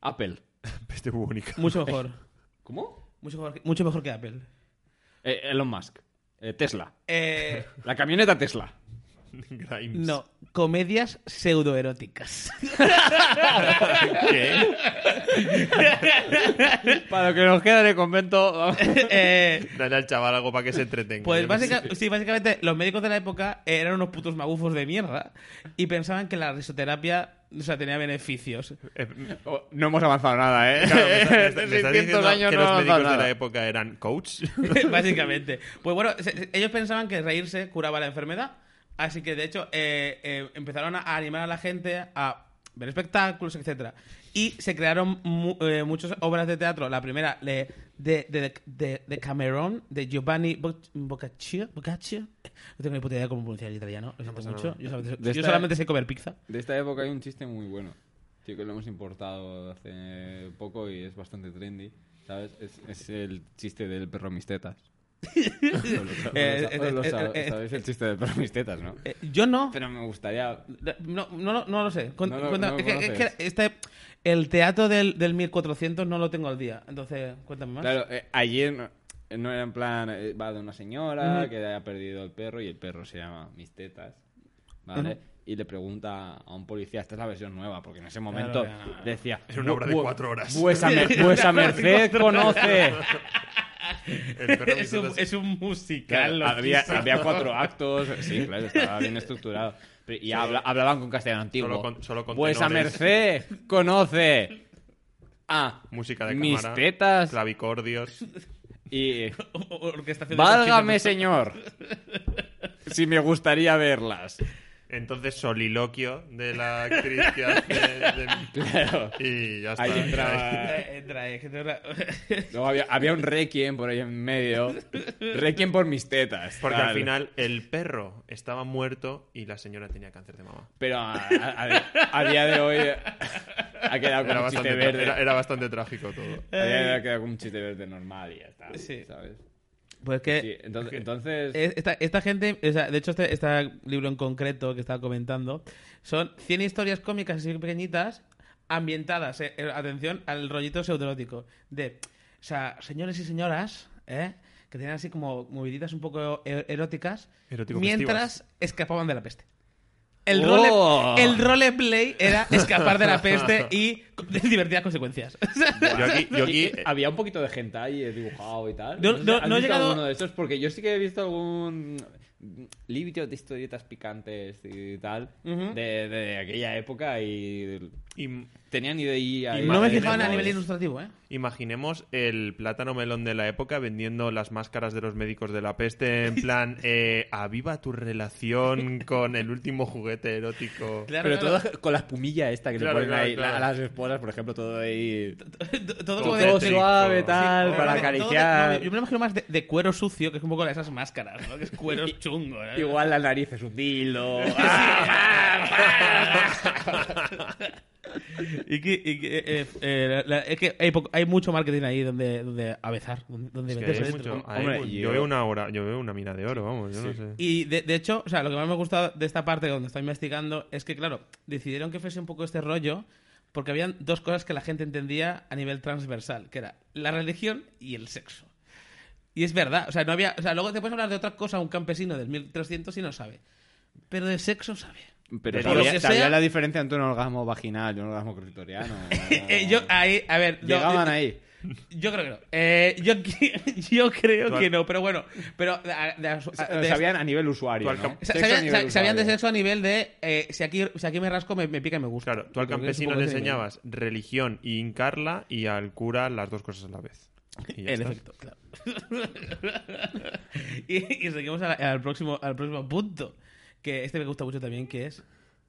S1: Apple.
S3: Peste bubónica.
S2: Mucho mejor.
S1: ¿Cómo?
S2: mucho, mejor que, mucho mejor que Apple.
S1: Eh, Elon Musk. Eh, Tesla.
S2: Eh,
S1: La camioneta Tesla.
S3: Grimes.
S2: no, comedias pseudoeróticas.
S3: ¿Qué?
S1: Para lo que nos queda de convento.
S2: Eh,
S3: Dale al chaval algo para que se entretenga.
S2: pues
S3: Yo qué
S2: básica-
S3: sé.
S2: sí, básicamente los médicos de la época eran unos putos magufos de mierda y pensaban que la risoterapia o sea, tenía beneficios.
S3: Eh,
S1: Oh, no hemos avanzado nada, ¿eh?
S3: claro, me, está- me está-
S1: Desde
S3: me estás
S1: 600
S3: diciendo
S1: años
S3: que
S1: no
S3: los médicos
S1: avanzado
S3: de la época eran coach.
S2: Básicamente. Pues bueno, ellos pensaban que reírse curaba la enfermedad. Así que, de hecho, eh, eh, empezaron a animar a la gente a ver espectáculos, etcétera Y se crearon mu- eh, muchas obras de teatro. La primera de, de, de, de- de Cameron, de Giovanni Boc- Boccaccio. Boccaccio. No tengo ni puta idea de cómo pronunciar el italiano. Lo siento
S3: pasa
S2: mucho. Yo, solamente,
S1: De
S2: yo
S1: esta-
S2: solamente sé comer pizza.
S1: De esta época hay un chiste muy bueno. Que lo hemos importado hace poco y es bastante trendy. ¿Sabes? Es, es el chiste del perro mis Sabéis el chiste del perro mis tetas, ¿no?
S2: Eh, yo no.
S1: Pero me gustaría...
S2: No, no, lo- no lo sé. Cuen-
S1: No
S2: cuenta-
S1: no lo
S2: es que, es que este, el teatro del, del 1400 no lo tengo al día. Entonces, cuéntame más.
S1: Claro, eh, ayer no, no era en plan... eh, va de una señora
S2: Ujú.
S1: que haya perdido el perro y el perro se llama mis tetas. ¿Vale?
S2: Ujú.
S1: Y le pregunta a un policía, esta es la versión nueva, porque en ese momento
S2: Claro,
S1: decía...
S3: Es una obra de
S1: "Bu-
S3: cuatro horas".
S1: Vuesa, mer- vuesa merced conoce...
S3: El perro
S2: es, un,
S3: Mistetas-
S2: es un musical.
S1: Claro, había, cuatro actos, sí, claro, estaba bien estructurado. Pero- Y habla- hablaban con castellano antiguo.
S3: Solo con- solo con
S1: Vuesa
S3: tenores.
S1: merced conoce a
S3: Música de
S1: mis
S3: cámara.
S1: tetas
S3: Clavicordios.
S1: y... Válgame, señor, si me gustaría verlas.
S3: Entonces, soliloquio de la actriz que hace. de-
S1: Claro.
S3: Y ya está.
S1: Ahí entraba...
S2: Eh, entra, eh,
S1: Luego había, había un requiem por ahí en medio. Requiem por mis tetas.
S3: Porque
S1: tal.
S3: al final el perro estaba muerto y la señora tenía cáncer de mama.
S1: Pero a, a- a día de hoy ha quedado
S3: Era
S1: como un chiste verde.
S3: era, era bastante trágico todo.
S1: A día de hoy ha quedado como un chiste verde normal y ya está.
S2: Sí.
S1: ¿sabes?
S2: Pues que
S1: Sí, entonces, entonces
S2: Esta, esta gente, o sea, de hecho, este, este libro en concreto que estaba comentando, son 100 historias cómicas así pequeñitas, ambientadas, eh, eh, atención, al rollito pseudoerótico. De, o sea, señores y señoras, ¿eh? que tenían así como moviditas un poco e- eróticas,
S3: Erótico
S2: mientras escapaban de la peste. El,
S1: ¡Oh!
S2: role, el roleplay era escapar de la peste y divertidas consecuencias.
S3: Yo aquí, yo aquí-
S1: Y había un poquito de hentai eh, dibujado y tal.
S2: No-
S1: sé,
S2: no-
S1: ¿has
S2: no he
S1: visto
S2: llegado-
S1: alguno de estos? Porque yo sí que he visto algún libro de historietas picantes y tal de, de aquella época y
S3: im-
S1: tenían idea.
S3: Y
S2: no me fijaban a nivel ilustrativo, ¿eh?
S3: imaginemos el plátano melón de la época vendiendo las máscaras de los médicos de la peste en plan, eh, aviva tu relación con el último juguete erótico.
S2: Claro,
S1: Pero
S2: claro.
S1: todo con la espumilla esta que
S3: Claro,
S1: le ponen
S3: claro,
S1: ahí
S3: claro.
S1: a las esposas, por ejemplo, todo ahí.
S2: todo,
S3: Todo
S1: suave, tal,
S3: Sí,
S1: para acariciar.
S2: no, yo me lo imagino más de, de cuero sucio, que es un poco de esas máscaras, ¿no? Que es cuero chungo. ¿no?
S1: Igual la nariz es un dildo.
S2: y que, y que, eh, eh, la- es que hay, mucho marketing ahí donde, donde avezar, donde, donde
S3: Es que
S2: meterse
S3: mucho-
S1: Hombre, yo-
S3: yo veo una hora, yo veo una mina de oro, vamos, yo no sé.
S2: Y de, de hecho, o sea, lo que más me ha gustado de esta parte donde estoy investigando es que, claro, decidieron que fuese un poco este rollo porque habían dos cosas que la gente entendía a nivel transversal, que era la religión y el sexo. Y es verdad, o sea, no había, o sea, luego te puedes hablar de otra cosa a un campesino del 1300 y no sabe. Pero de sexo sabe.
S1: Pero sabía, la diferencia entre un orgasmo vaginal y un orgasmo clitoriano.
S2: Eh, yo ahí, a ver, no,
S1: Llegaban ahí.
S2: Yo creo que no. Eh, yo, yo creo que no, pero bueno, pero de- de- de-
S1: sabían a nivel usuario.
S2: Sabían,
S1: nivel
S2: de sexo a nivel de eh, si, aquí, si aquí me rasco, me, me pica y me gusta.
S3: Claro, tú al campesino le
S2: nivel.
S3: enseñabas religión y hincarla y al cura las dos cosas a la vez. Y ya
S2: En efecto, claro. y, y seguimos al, al próximo, al próximo punto, que este me gusta mucho también, que es...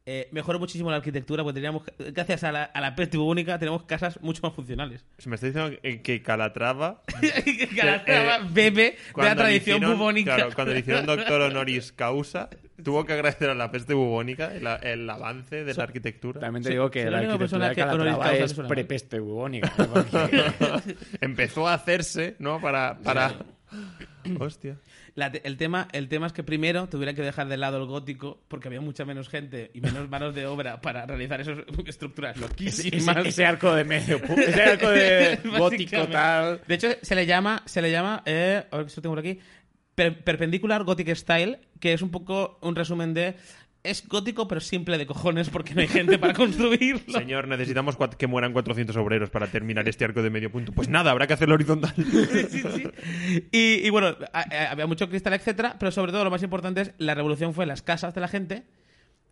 S2: eh, mejoró muchísimo la arquitectura, porque teníamos, gracias a la, a la peste bubónica, tenemos casas mucho más funcionales.
S3: Se me está diciendo que- que Calatrava
S2: Calatrava
S3: eh,
S2: bebe de la tradición
S3: hicieron-
S2: bubónica.
S3: Claro, cuando le hicieron doctor honoris causa, tuvo que agradecer a la peste bubónica el, el avance de la arquitectura.
S1: También te digo que la
S2: la única
S1: arquitectura de Calatrava es prepeste bubónica.
S3: Empezó a hacerse, ¿no? Para... para... Hostia.
S2: La el, tema, el tema es que primero tuvieran que dejar de lado el gótico porque había mucha menos gente y menos manos de obra para realizar esas estructuras
S1: ese,
S2: loquísimas.
S1: ese arco de medio, ese arco de gótico tal.
S2: De hecho, se le llama, se le llama, eh, a ver que esto tengo por aquí, per- Perpendicular Gothic Style, que es un poco un resumen de es gótico pero simple de cojones porque no hay gente para construirlo.
S3: Señor, necesitamos que mueran 400 obreros para terminar este arco de medio punto. Pues nada, habrá que hacerlo horizontal.
S2: Sí, sí, sí. Y, y bueno, a- había mucho cristal, etcétera, pero sobre todo lo más importante es la revolución fue en las casas de la gente,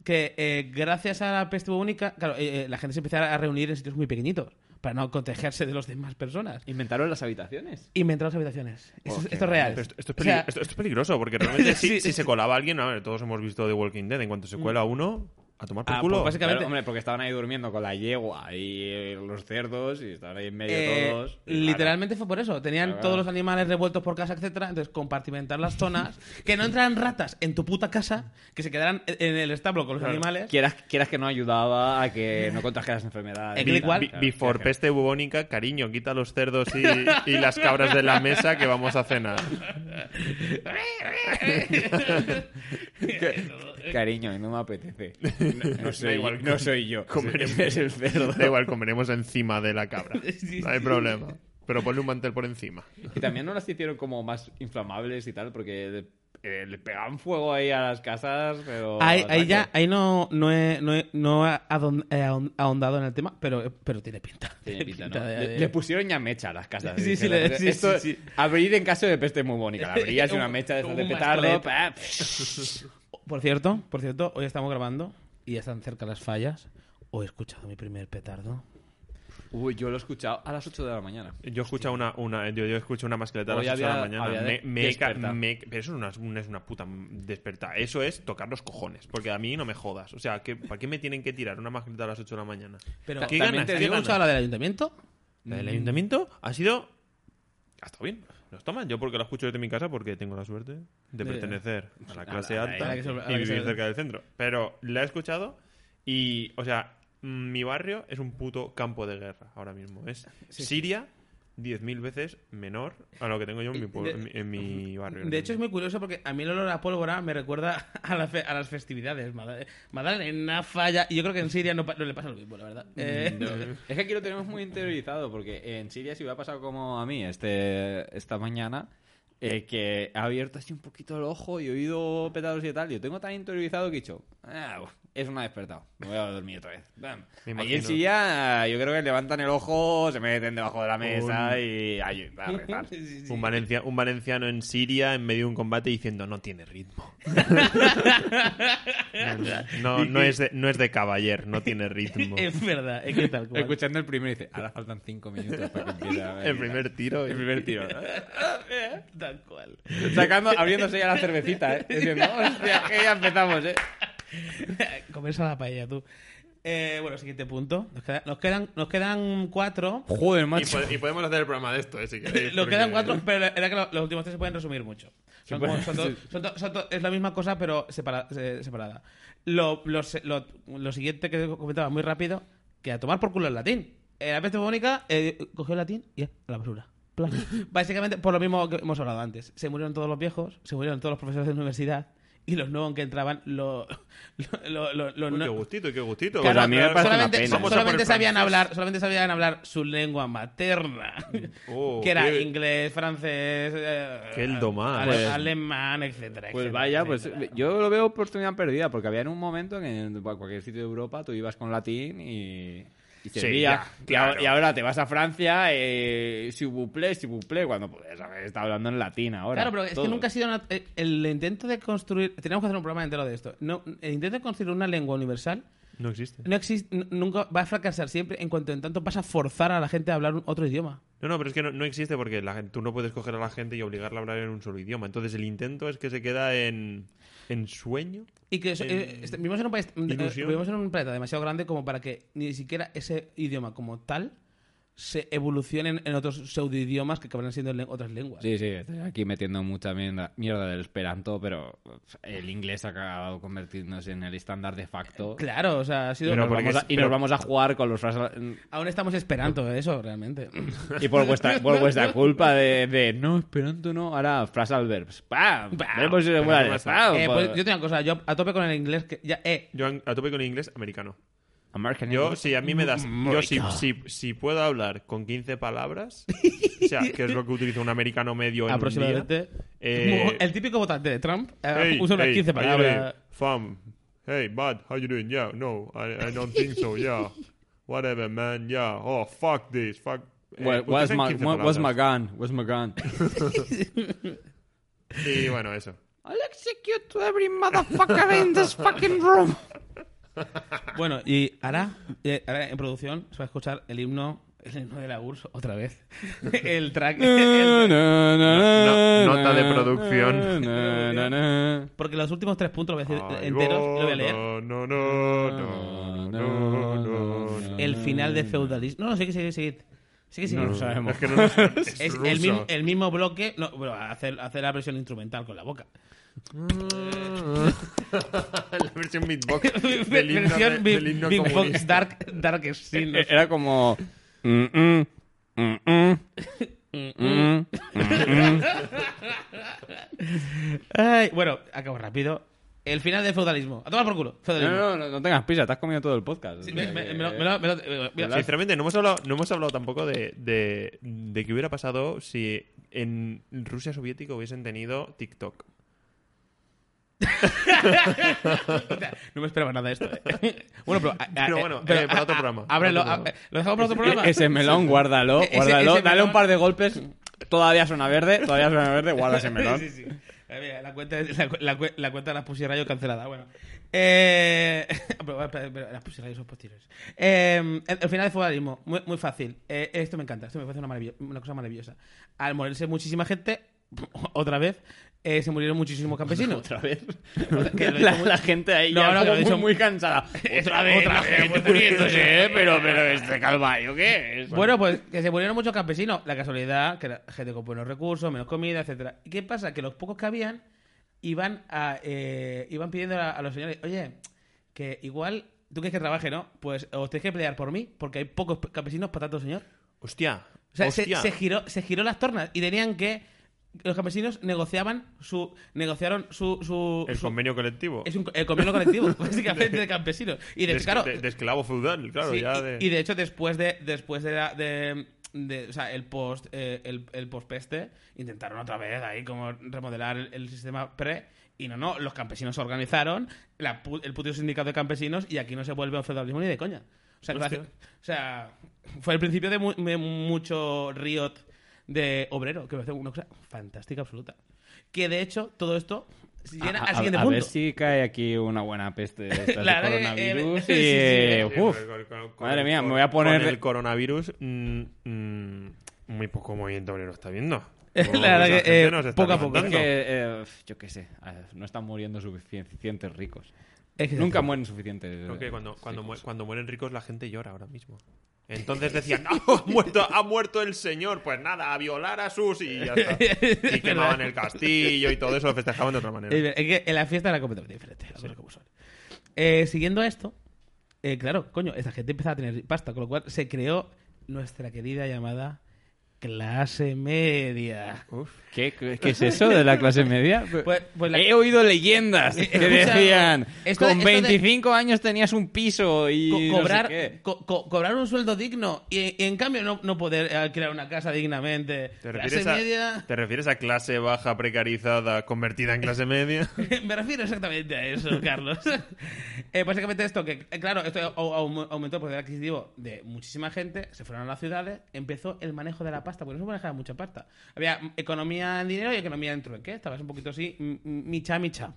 S2: que eh, gracias a la peste bubónica, claro, eh, eh, la gente se empezó a reunir en sitios muy pequeñitos para no contagiarse de los demás personas.
S1: Inventaron las habitaciones.
S2: Inventaron las habitaciones. Esto,
S1: Oh,
S2: esto es real.
S3: Esto, esto es
S2: O sea,
S3: peli- esto- esto es peligroso, porque realmente si,
S2: Sí,
S3: si se colaba alguien, a ver, todos hemos visto The Walking Dead, en cuanto se cuela uno, a tomar por
S2: Ah,
S3: culo.
S2: pues básicamente-
S1: Claro, hombre, porque estaban ahí durmiendo con la yegua y eh, los cerdos y estaban ahí en medio
S2: Eh,
S1: todos.
S2: literalmente fue por eso. Tenían
S1: Claro.
S2: todos los animales revueltos por casa, etcétera. Entonces, compartimentar las zonas. que no entraran ratas en tu puta casa. Que se quedaran en el establo con los
S3: Claro.
S2: animales.
S1: Quieras, quieras que no ayudaba a que no contagiaras enfermedades.
S3: Bi-
S1: Claro,
S3: Before peste bubónica, cariño, quita los cerdos y, y las cabras de la mesa que vamos a cenar.
S1: Cariño, no me apetece. No, no soy,
S3: igual,
S1: no soy yo.
S3: comeremos.
S1: Es el cerdo.
S3: Da igual, comeremos encima de la cabra.
S2: Sí,
S3: No hay
S2: sí.
S3: problema. Pero ponle un mantel por encima.
S1: Y también no las hicieron como más inflamables y tal, porque eh, le pegaban fuego ahí a las casas, pero...
S2: Ahí, ahí ya, ahí no, no, he, no, he, no he ahondado en el tema, pero, pero tiene pinta.
S1: Tiene pinta, ¿no?
S2: de-
S1: Le,
S2: de-
S1: le pusieron ya mecha a las casas.
S2: Sí, sí, le- sí,
S1: Esto,
S2: sí, sí.
S1: Abrir en caso de peste bubónica. La abrías y una
S2: Un-
S1: mecha de, esas de
S2: un
S1: petardo.
S2: Por cierto, por cierto, hoy estamos grabando y ya están cerca las fallas. Hoy he escuchado mi primer petardo.
S1: Uy, yo lo he escuchado a las 8 de la mañana.
S3: Yo escucho una, una yo, yo escucho una mascleta a las
S1: Hoy
S3: 8 de la mañana. Me, me, me- pero eso es una, una- es una puta despertar. Eso es tocar los cojones. Porque a mí no me jodas. O sea, ¿qué, ¿para qué me tienen que tirar una mascleta a las 8 de la mañana?
S2: Pero
S3: ¿Qué
S1: también
S3: ganas?
S1: te
S3: ¿Qué
S1: digo,
S2: escuchado la del ayuntamiento?
S3: La del ayuntamiento ha sido. Ha estado bien. No está mal. Yo porque la escucho desde mi casa porque tengo la suerte de pertenecer a la clase alta y vivir cerca del centro. Pero la he escuchado y, o sea, mi barrio es un puto campo de guerra ahora mismo. Es. Siria 10.000 veces menor a lo que tengo yo en mi, pueblo-
S2: De-
S3: en mi, en mi barrio.
S2: De hecho, es muy curioso porque a mí el olor a pólvora me recuerda a, la fe- a las festividades. Mada- Madalena, falla. Y yo creo que en Siria no, le pasa lo mismo, la verdad. Eh,
S1: Es que aquí lo tenemos muy interiorizado, porque en Siria si me ha pasado como a mí este, esta mañana, eh, que ha abierto así un poquito el ojo y he oído petardos y tal, y lo tengo tan interiorizado que he dicho, ah, uf, es una despertado, me voy a dormir otra vez. Bam.
S3: Me
S1: Ahí en. Siria yo creo que levantan el ojo, se meten debajo de la mesa y ahí, a rezar.
S2: sí, sí.
S3: Un, valencia- un valenciano en Siria en medio de un combate diciendo no tiene ritmo. no, no, no es de, no es de caballer, no tiene ritmo.
S2: Es verdad, es que tal cual.
S1: Escuchando el primero dice, ahora faltan cinco minutos para que empiece a
S3: El primer tiro.
S1: El primer tiro.
S2: Tal cual.
S1: Sacando, abriéndose ya la cervecita, ¿eh? Diciendo, hostia, que ya empezamos, ¿eh?
S2: Comerse a la paella, tú. Eh, bueno, siguiente punto. Nos, queda- nos quedan, nos quedan cuatro.
S1: Joder,
S3: Y,
S1: macho.
S3: po- y podemos hacer el programa de esto, eh, si queréis.
S2: Nos
S3: porque-
S2: quedan cuatro, pero era que lo- los últimos tres se pueden resumir mucho. Son como- son to-
S1: sí.
S2: son to- son to- es la misma cosa, pero separa- se- separada. Lo, lo lo- lo siguiente que comentaba muy rápido, que a tomar por culo el latín. Eh, la peste bubónica eh, cogió el latín y a la basura. Plan. Básicamente por lo mismo que hemos hablado antes. Se murieron todos los viejos, se murieron todos los profesores de universidad y los nuevos que entraban lo, lo, lo- lo-
S3: Uy,
S2: no-
S3: qué gustito, qué gustito.
S1: Pues
S2: Claro,
S1: a mí me parece una
S2: solamente,
S1: pena.
S3: Vamos a
S2: solamente sabían
S3: francés.
S2: hablar, solamente sabían hablar su lengua materna,
S3: Oh,
S2: que era
S3: qué-
S2: inglés, francés, eh,
S3: Qué el
S2: ale-
S1: Pues-
S2: alemán, etcétera.
S1: Pues
S2: etcétera,
S1: vaya, pues
S2: etcétera.
S1: yo lo veo oportunidad perdida, porque había en un momento que en cualquier sitio de Europa tú ibas con latín y, y
S3: Sí, ya,
S1: y,
S3: claro.
S1: ahora, y ahora te vas a Francia, eh, plaît, s'il vous plaît, cuando puedes haber estado hablando en latín ahora.
S2: Claro, pero es
S1: todo.
S2: que nunca ha sido una- eh, el intento de construir. Tenemos que hacer un programa entero de esto. No, el intento de construir una lengua universal
S3: No existe.
S2: no existe, nunca va a fracasar siempre en cuanto en tanto vas a forzar a la gente a hablar un- otro idioma.
S3: No, no, pero es que no, no existe porque la gente, tú no puedes coger a la gente y obligarla a hablar en un solo idioma. Entonces el intento es que se queda en, en sueño.
S2: Y que eh, este- vivimos, en un país, eh, vivimos en un planeta demasiado grande como para que ni siquiera ese idioma como tal se evolucionen en otros pseudoidiomas que acabarán siendo en otras lenguas.
S1: Sí, sí, estoy aquí metiendo mucha mierda, mierda del esperanto, pero el inglés ha acabado convirtiéndose en el estándar de facto.
S2: Claro, o sea, ha sido...
S1: Y, nos
S3: Pero porque
S1: vamos a,
S3: es-
S1: y
S3: pero-
S1: nos vamos a jugar con los frases...
S2: Aún estamos esperando eso, realmente.
S1: Y por vuestra, por vuestra culpa de, de no, esperanto no, ahora phrasal verbs. ¡Pam!
S2: ¡Pam! Eh, pues, yo tengo una cosa, yo a tope con el inglés, que ya, eh,
S3: Yo a tope con el inglés americano.
S1: American
S3: Yo,
S1: English.
S3: si a mí me das. Yo, si, si, si puedo hablar con 15 palabras, o sea, que es lo que utiliza un americano medio en un
S2: aproximadamente...
S3: día, eh,
S2: el típico votante de Trump eh,
S3: Hey,
S2: usa unas
S3: hey,
S2: 15
S3: how you doing?
S2: palabras.
S3: Fam. Hey, bud, how you doing? Yeah, no, I, I don't think so, yeah. Whatever, man, yeah. Oh, fuck this, fuck. Eh,
S1: Where- where's, my,
S3: 15
S1: where's my gun? Where's my gun?
S3: Y bueno, eso.
S1: I'll execute to every motherfucker in this fucking room.
S2: Bueno, y ahora, eh, ahora en producción se va a escuchar el himno, el himno de la URSS otra vez. el track. el-
S3: no, nota de producción.
S2: Porque los últimos tres puntos lo voy a decir
S3: Ay,
S2: enteros, lo voy a leer.
S3: No, no, no, no, no, no, no.
S2: El final del feudalismo. No, no, sigue, sigue, sigue. Sigue, sigue.
S1: No lo sabemos.
S3: Es que no es,
S2: Es el, mismo, el mismo bloque. No, bueno, hacer, hacer la versión instrumental con la boca.
S3: la versión beatbox del himno,
S2: versión
S3: de- del himno comunista.
S2: Dark, Sin.
S1: Eh, Era como... mm, mm, mm, mm, mm, mm.
S2: Ay, bueno, acabo rápido. El final del feudalismo. A tomar por culo.
S1: No,
S2: Feudalismo.
S1: no, no, no tengas prisa, te has comido todo el podcast.
S2: Sí,
S1: O
S2: me-
S1: sea
S2: me-
S1: que-
S2: me lo- me lo- me lo- mira,
S3: Sinceramente, no hemos hablado, no hemos hablado tampoco de, de, de qué hubiera pasado si en Rusia soviética hubiesen tenido TikTok.
S2: No me esperaba nada de esto. eh. Bueno, pero... a- a-
S3: Pero
S2: eh,
S3: bueno,
S2: pero
S3: eh, para
S2: a-
S3: otro programa,
S2: Ábrelo.
S3: otro
S2: a- ¿Lo dejamos para otro programa?
S1: Ese melón, guárdalo,
S2: Ese-
S1: guárdalo.
S2: ese
S1: Dale
S2: melón-
S1: un par de golpes. Todavía suena verde, todavía suena verde, guarda ese melón.
S2: Sí, sí. Mira, La cuenta, la, la la cuenta de las Pussy Rayo cancelada. Bueno. Eh, pero, pero- pero las Pussy Rayo son posteriores. Eh, el, el final de feudalismo, muy, muy fácil. Eh, esto me encanta, esto me parece una, una cosa maravillosa. Al morirse muchísima gente, otra vez, eh, se murieron muchísimos campesinos.
S1: Otra vez.
S2: Que
S1: La, gente ahí
S2: No,
S1: ya
S2: no,
S1: como muy,
S2: dicho-
S1: muy cansada. Otra vez,
S2: otra
S1: gente muriéndose, ¿eh? Pero, pero este calvario, ¿qué es?
S2: Bueno, pues que se murieron muchos campesinos. La casualidad, que era gente con buenos recursos, menos comida, etcétera. ¿Y qué pasa? Que los pocos que habían iban a, eh, iban pidiendo a, a los señores, oye, que igual tú quieres que trabaje, ¿no? Pues os tenéis que pelear por mí, porque hay pocos campesinos para tanto señor.
S3: Hostia.
S2: O sea, se giró, se giró las tornas y tenían que los campesinos negociaban su negociaron su, su
S3: El
S2: su-
S3: convenio colectivo.
S2: es un, el convenio colectivo básicamente de campesinos y de,
S3: de,
S2: claro
S3: de- de esclavo feudal, claro.
S2: Sí,
S3: ya
S2: y,
S3: de...
S2: y de hecho después de después de, la- de, o sea el post eh, el, el postpeste intentaron otra vez ahí como remodelar el, el sistema pre y no no los campesinos se organizaron la el puto sindicato de campesinos y aquí no se vuelve un feudalismo ni de coña o sea, o sea fue el principio de, mu- de mucho riot de obrero que me parece una cosa fantástica absoluta que de hecho todo esto llena
S1: a,
S2: al
S1: a-
S2: siguiente
S1: a
S2: punto
S1: ver si cae aquí una buena peste de, estas de coronavirus
S2: eh,
S1: y...
S2: sí, sí.
S1: uf.
S3: Con- con- con-
S1: Madre mía,
S3: con-
S1: me voy a poner-
S3: Con el coronavirus, mm, mm, muy poco movimiento obrero está viendo.
S2: La verdad
S3: mucha
S2: que,
S3: gente
S2: eh,
S3: nos está
S2: poco a poco.
S1: Es
S3: levantando.
S1: que, eh, yo qué sé, no están muriendo suficientes ricos.
S2: Es que-
S1: Nunca mueren suficientes.
S3: Creo que cuando, cuando,
S1: ricos.
S3: cuando mueren ricos la gente llora ahora mismo. Entonces decían, ¡No, ha muerto, ha muerto el señor! Pues nada, a violar a sus y ya está. Y quemaban el castillo y todo eso lo festejaban de otra manera.
S2: Es verdad, es que en la fiesta era completamente diferente. Eh, siguiendo esto, eh, claro, coño, esta gente empezaba a tener pasta, con lo cual se creó nuestra querida llamada clase media.
S1: ¿Qué, qué, qué es eso de la clase media?
S2: Pues- pues la-
S1: He oído leyendas
S2: Eh,
S1: que decían
S2: esto-
S1: con
S2: esto de-
S1: 25 años tenías un piso y
S2: Co-
S1: no sé
S2: cobrar,
S1: qué.
S2: co- co- cobrar un sueldo digno y, y en cambio no, no poder alquilar una casa dignamente.
S3: ¿Te
S2: clase
S3: refieres, a,
S2: media.
S3: ¿Te refieres a clase baja precarizada convertida en clase media?
S2: Me refiero exactamente a eso, Carlos. Eh, básicamente esto, que eh, claro, esto au- au- aumentó el poder adquisitivo de muchísima gente, se fueron a las ciudades, empezó el manejo de la pasta, porque no se manejaba mucha pasta. Había economía en dinero y economía en trueque, estabas un poquito así, micha, micha.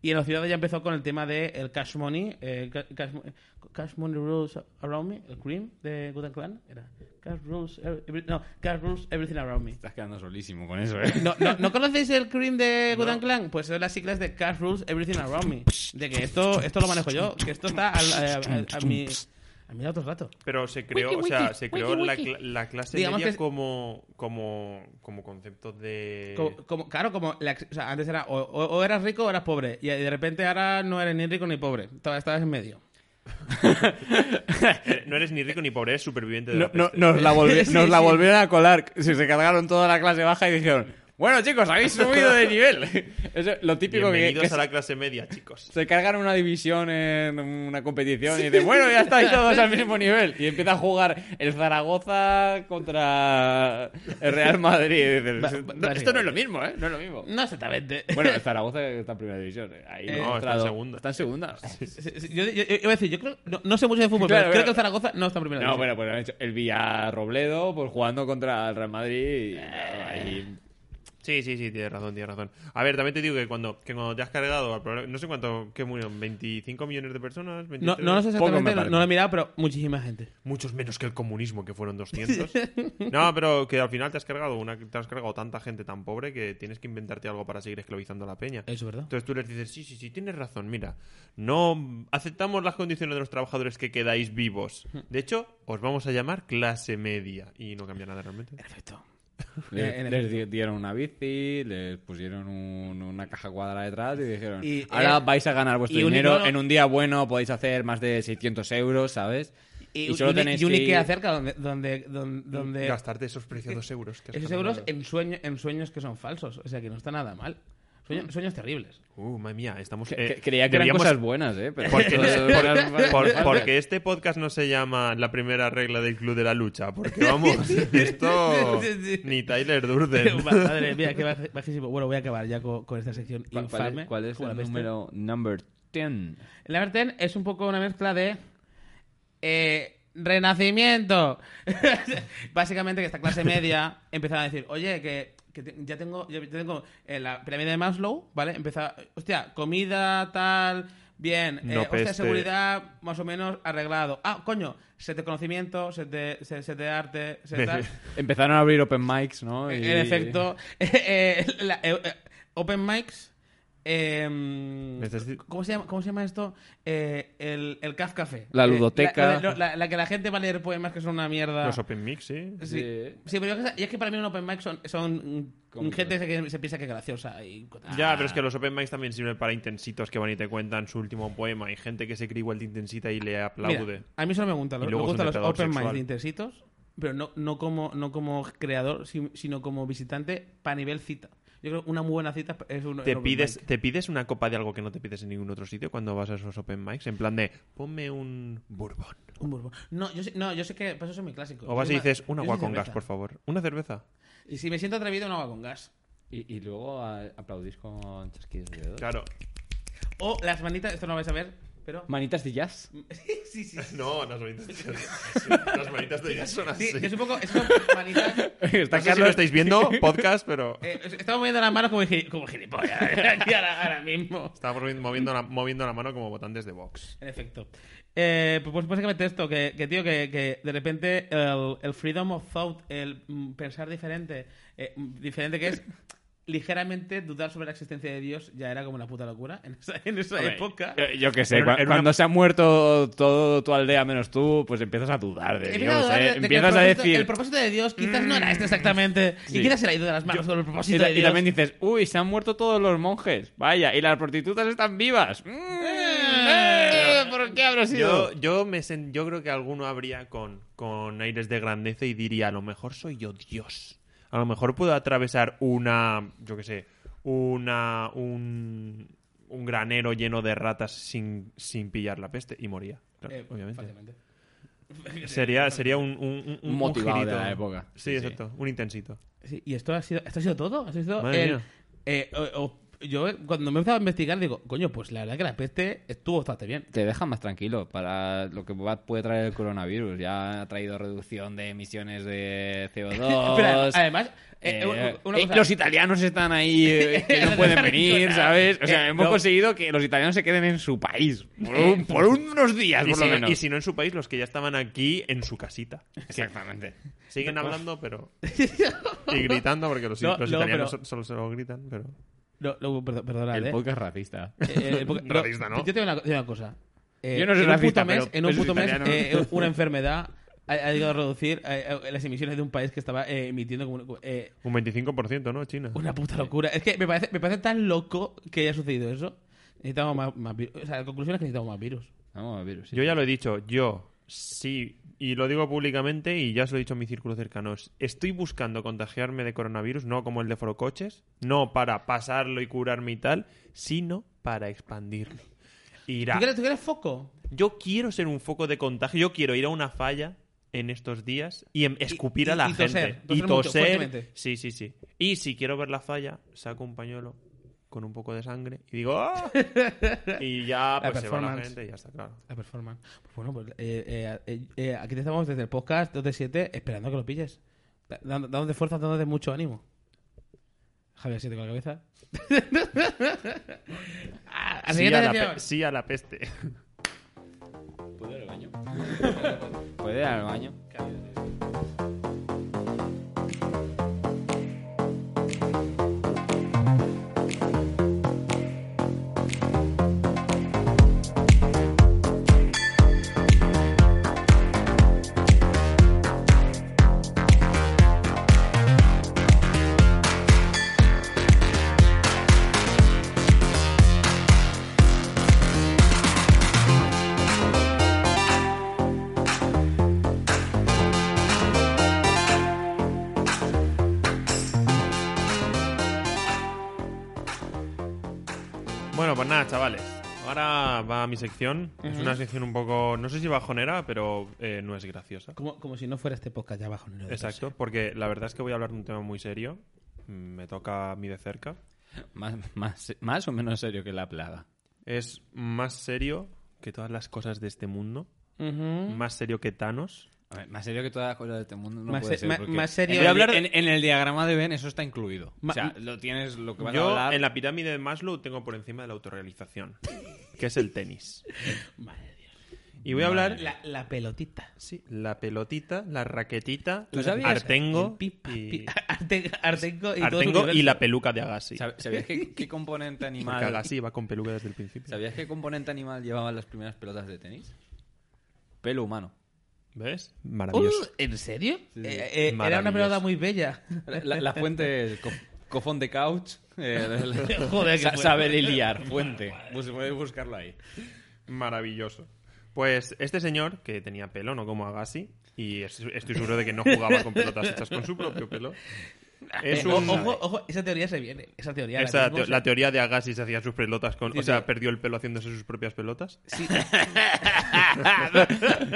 S2: Y en las ciudades ya empezó con el tema del el cash money, eh, ca- cash, mo- cash money rules around me, el cream de and Clan, era cash rules, every- no, cash rules everything around me.
S1: Estás quedando solísimo con eso, ¿eh?
S2: ¿No, no, ¿no conocéis el cream de Good and Clan? Pues son las siglas de Cash Rules Everything Around Me. De que esto, esto lo manejo yo, que esto está al- a, a- a mi, a mi otro rato.
S3: Pero se creó,
S2: Wiki,
S3: o sea,
S2: wiki,
S3: se creó
S2: wiki,
S3: la,
S2: wiki.
S3: cla- la clase
S2: Digamos
S3: media
S2: que-
S3: como, como, como concepto de...
S2: Como, como- claro, como la- o sea, antes era o, o- o eras rico o eras pobre. Y de repente ahora no eres ni rico ni pobre. Estabas estabas en medio.
S3: No eres ni rico ni pobre, eres superviviente de
S1: No-
S3: la
S1: no- nos, la volvi-
S2: Sí,
S1: nos la
S2: sí.
S1: volvieron a colar. Se, se cargaron toda la clase baja y dijeron: Bueno, chicos, habéis subido de nivel. Eso es lo típico que,
S3: Bienvenidos
S1: que
S3: a la clase media, chicos.
S1: se cargan una división en una competición y dicen, bueno, ya estáis todos al mismo nivel. Y empieza a jugar el Zaragoza contra el Real Madrid. Y dices, "No, esto no es lo mismo, ¿eh? No es lo mismo.
S2: No exactamente.
S1: Bueno, el Zaragoza está en primera división. eh. Ahí
S2: Eh,
S1: no,
S3: no, está en segunda.
S1: Está en segunda.
S2: Yo, yo- yo iba a decir, yo creo, no, no sé mucho de fútbol,
S1: Claro,
S2: pero creo que el Zaragoza no está en primera
S1: No,
S2: división.
S1: bueno, pues han hecho el Villarrobledo pues jugando contra el Real Madrid. Y, claro, ahí-
S3: Sí, sí, sí, tienes razón, tienes razón. A ver, también te digo que cuando, que cuando te has cargado, al problema- no sé cuánto, ¿qué murieron? ¿25 millones de personas?
S2: No,
S3: 23?
S2: no lo sé exactamente, no, no lo he mirado, pero muchísima gente.
S3: Muchos menos que el comunismo, que fueron 200. no, pero que al final te has cargado una, te has cargado tanta gente tan pobre que tienes que inventarte algo para seguir esclavizando a la peña.
S2: Eso es verdad.
S3: Entonces tú les dices, sí, sí, sí, tienes razón, mira, no aceptamos las condiciones de los trabajadores que quedáis vivos. De hecho, os vamos a llamar clase media. Y no cambia nada realmente.
S2: Perfecto.
S1: Les,
S2: Eh, en
S1: les di- dieron una bici, les pusieron un- una caja cuadrada detrás y dijeron,
S2: Y,
S1: ahora
S2: eh,
S1: vais a ganar vuestro
S2: un-
S1: dinero,
S2: no,
S1: en un día bueno podéis hacer más de 600 euros, ¿sabes?
S2: Y,
S1: Y solo tenéis
S2: y un
S1: que
S2: Ikea
S1: ir-
S2: cerca donde, donde, donde, donde
S3: Gastarte esos preciados euros. que
S2: esos euros en, sueño, en sueños que son falsos. O sea que no está nada mal. O Sueños, sueños terribles.
S3: Uh, madre mía, estamos... Eh,
S1: que- creía que eran
S3: deberíamos-
S1: cosas buenas, ¿eh? Pero
S3: Porque,
S1: Cosas
S3: por- por-
S1: malas.
S3: porque este podcast no se llama La primera regla del club de la lucha. Porque vamos, esto ni Tyler Durden.
S2: Madre mía, qué baj- bajísimo. Bueno, voy a acabar ya con, con esta sección
S1: ¿Cuál-
S2: infame.
S1: ¿Cuál es el número number 10?
S2: El number 10 es un poco una mezcla de. eh, renacimiento. Básicamente que esta clase media empezaba a decir, oye, que, que te- ya tengo, ya tengo eh, la pirámide de Maslow, ¿vale? Empieza, hostia, comida, tal, bien,
S3: No
S2: eh, hostia,
S3: peste.
S2: seguridad, más o menos arreglado. Ah, coño, set de conocimiento, set de, set, set de arte, set de tal.
S1: Empezaron a abrir open mics, ¿no? Y-
S2: En efecto, eh, la- eh, eh, Open Mics. Eh,
S3: Necesi-
S2: ¿cómo, se llama, ¿Cómo se llama esto? Eh, el, el Caf Café.
S1: La
S2: Eh,
S1: ludoteca.
S2: La, la- la que la gente va a leer poemas que son una mierda.
S3: Los Open Mix, sí.
S2: Sí.
S1: Sí.
S2: Sí, pero yo y es que para mí un Open Mic son, son mm,
S1: ¿Cómo
S2: gente que se piensa que es graciosa. Y...
S3: Ya, pero es que los Open Mics también sirven para intensitos que van y te cuentan su último poema. Hay gente que se cree igual de intensita y le
S2: Mira,
S3: aplaude.
S2: a mí solo me gustan,
S3: Y
S2: los- me gustan los Open Mics de intensitos, pero no, no, como, no como creador, si- sino como visitante para nivel cita. Yo creo que una muy buena cita es un
S3: ¿Te pides,
S2: mic.
S3: ¿Te pides una copa de algo que no te pides en ningún otro sitio cuando vas a esos Open Mics? En plan de, ponme un bourbon.
S2: Un bourbon. No, yo sé, no, yo sé que pues eso soy muy clásico.
S3: O vas y dices, un agua con gas, por favor. ¿Una cerveza?
S2: Y si me siento atrevido, un agua con gas.
S1: Y, y luego a- aplaudís con chasquidos de dedos.
S3: Claro.
S2: O las manitas, esto no lo vais a ver, pero...
S1: Manitas de jazz.
S2: sí, sí, sí.
S3: No, las manitas de Las manitas de jazz son
S2: Sí, es un poco, es como manitas...
S1: Está
S3: No sé si lo estáis viendo, podcast, pero...
S2: Eh, estaba moviendo las manos como, como gilipollas aquí ahora, ahora mismo.
S3: Estaba moviendo la, moviendo la mano como votantes de Vox.
S2: En efecto. Eh, pues básicamente esto, que, que tío, que, que de repente el, el freedom of thought, el mm, pensar diferente, eh, mm, diferente que es ligeramente dudar sobre la existencia de Dios, ya era como una puta locura en esa, en esa época.
S1: Yo, yo qué sé,
S3: Era una- era
S1: cuando se ha muerto todo tu aldea menos tú, pues empiezas a dudar de
S2: Empieza a
S1: Dios,
S2: dudar
S1: ¿eh?
S2: de-
S1: Empiezas
S2: el
S1: a
S2: propósito-
S1: decir...
S2: El propósito de Dios quizás no era este exactamente.
S1: Sí.
S2: Y quizás se le ha ido de las manos sobre el
S1: Y,
S2: propósito de
S1: y
S2: Dios.
S1: también dices, uy, se han muerto todos los monjes. Vaya, y las prostitutas están vivas. Mm, eh, ¿Por qué habrá sido?
S3: Yo, yo, me sen- yo creo que alguno habría con, con aires de grandeza y diría, a lo mejor soy yo Dios. A lo mejor puedo atravesar una, yo qué sé, una, un, un granero lleno de ratas sin, sin pillar la peste. Y moría, claro,
S2: Eh,
S3: obviamente.
S2: fácilmente.
S3: Sería, sería un, un, un- un
S1: motivado de la época.
S3: Sí,
S1: Sí, sí.
S3: exacto. Un intensito.
S2: Sí, y esto ha sido, esto ha sido todo. Esto ha sido
S3: Madre
S2: el-
S3: mía.
S2: eh, o- o- yo cuando me he empezado a investigar digo, coño, pues la verdad que la peste estuvo bastante bien.
S1: Te deja más tranquilo para lo que va- puede traer el coronavirus. Ya ha traído reducción de emisiones de CO2.
S2: Pero además, eh,
S1: Eh,
S2: una-
S1: eh,
S2: cosa-
S1: los italianos están ahí eh, que no pueden venir, ¿sabes? O sea, hemos
S2: no.
S1: conseguido que los italianos se queden en su país por, un- por unos días, por
S3: si,
S1: lo
S3: no,
S1: menos.
S3: y si no en su país, los que ya estaban aquí en su casita.
S1: Exactamente.
S3: Siguen hablando, pero. y gritando, porque los,
S2: No,
S3: los
S2: no,
S3: italianos
S2: pero-
S3: solo se lo gritan, pero.
S2: No, no, perdón, perdonad,
S1: El
S2: eh.
S1: podcast racista.
S2: Eh, el po-
S3: Racista, ¿no?
S2: Yo te digo una, te digo una cosa. Eh,
S1: Yo no soy
S2: en un
S1: racista,
S2: puto mes,
S1: pero
S2: en un puto mes eh, una enfermedad ha, ha llegado a reducir eh, eh, las emisiones de un país que estaba eh, emitiendo como eh,
S3: Un 25%, ¿no? China.
S2: una puta locura. Es que me parece, me parece tan loco que haya sucedido eso. Necesitamos más, más virus. O sea, la conclusión es que necesitamos más virus.
S1: Sí.
S3: Yo ya lo he dicho, yo sí, y lo digo públicamente y ya se lo he dicho en mi círculo cercano, estoy buscando contagiarme de coronavirus, no como el de Forocoches, no para pasarlo y curarme y tal, sino para expandirlo. Irá.
S2: ¿Tú quieres, tú quieres foco?
S3: Yo quiero ser un foco de contagio, yo quiero ir a una falla en estos días y em- escupir
S2: y-
S3: a la
S2: y
S3: gente.
S2: toser,
S3: y
S2: toser mucho,
S3: sí, sí, sí. Y si quiero ver la falla, saco un pañuelo con un poco de sangre y digo ¡Ah! y ya
S2: La
S3: pues se va la gente y ya está, claro.
S2: La performance. Pues bueno, pues eh, eh, eh, eh, aquí te estamos desde el podcast 2 de 7 esperando que lo pilles. Dándote fuerza, dándote mucho ánimo. Javier, siete con la cabeza. Ah, a
S3: Sí a, la sí a la peste.
S1: ¿Puedo ir al baño? ¿Puede ir al baño?
S3: Mi sección. Es una sección un poco, no sé si bajonera, pero eh, no es graciosa.
S2: Como, como si no fuera este podcast ya abajo. ¿no?
S3: Exacto, porque la verdad es que voy a hablar de un tema muy serio. Me toca a mí de cerca.
S1: Más, más, más o menos serio que la plaga.
S3: Es más serio que todas las cosas de este mundo. Más serio que Thanos.
S1: A ver, más serio que todas las cosas de este mundo no
S2: Más
S1: puede
S2: se-
S1: ser. porque
S2: más serio-
S1: En, el-
S2: Voy a hablar-
S1: en, en el diagrama de Ben eso está incluido.
S2: Ma-
S1: o sea, lo tienes lo que vas a hablar.
S3: en la pirámide de Maslow tengo por encima de la autorrealización, que es el tenis.
S2: Madre de Dios.
S3: Y voy a hablar...
S2: La, la pelotita.
S3: Sí, la pelotita, la raquetita,
S1: ¿Tú sabías?
S3: Artengo
S2: pipa,
S3: y,
S2: Artengo y,
S3: Artengo y la peluca de Agassi.
S1: ¿Sab- ¿Sabías qué, qué componente
S3: Porque
S1: animal
S3: Agassi va con peluca desde el principio.
S1: ¿Sabías qué componente animal llevaban las primeras pelotas de tenis? Pelo humano.
S3: ¿Ves?
S2: Uh,
S3: Maravilloso.
S2: ¿En serio?
S1: Sí, sí.
S2: Eh, eh, era una pelota muy bella.
S1: La, fuente es co- cofón de couch. eh,
S2: Joder,
S1: sa- saber liar, fuente. Bus- puedes buscarlo ahí.
S3: Maravilloso. Pues este señor, que tenía pelo, no como Agassi, y es- estoy seguro de que no jugaba con pelotas hechas con su propio pelo, es
S2: Eh,
S3: un...
S2: Ojo, ojo, esa teoría se viene. Esa teoría.
S3: Esa la teoría de Agassi se hacía sus pelotas con...
S2: Sí,
S3: o sea,
S2: sí.
S3: perdió el pelo haciéndose sus propias pelotas.
S2: Sí.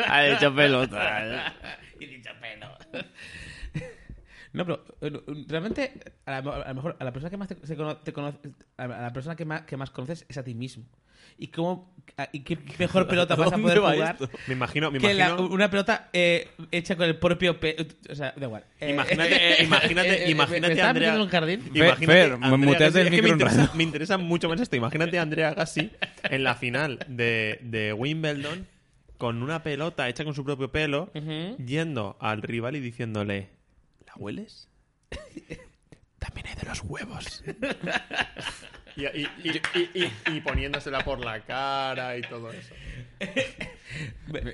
S1: ha hecho pelota.
S2: y dicho pelo. No, pero realmente a, la- a lo mejor a la persona que más te, se cono- te conoce, a la a la persona que más, que más conoces es a ti mismo. ¿Y cómo a- y qué mejor pelota vas a
S1: ¿Dónde
S2: poder jugar
S1: esto?
S3: Me imagino... Me
S2: que la-
S3: imagino...
S2: una pelota eh, hecha con el propio pelo? O sea, da igual. Eh,
S3: Imagínate- imagínate- imagínate,
S2: ¿me estás
S3: Andrea-
S2: un jardín?
S3: Imagínate
S1: Fer,
S3: Andrea Agassi-
S1: el
S3: es que
S1: micro
S3: me interesa, me mucho más esto. Imagínate a Andrea Agassi en la final de, de Wimbledon con una pelota hecha con su propio pelo, yendo al rival y diciéndole, ¿la hueles? También hay de los huevos. Y, y- y- y- y- y poniéndosela por la cara y todo eso.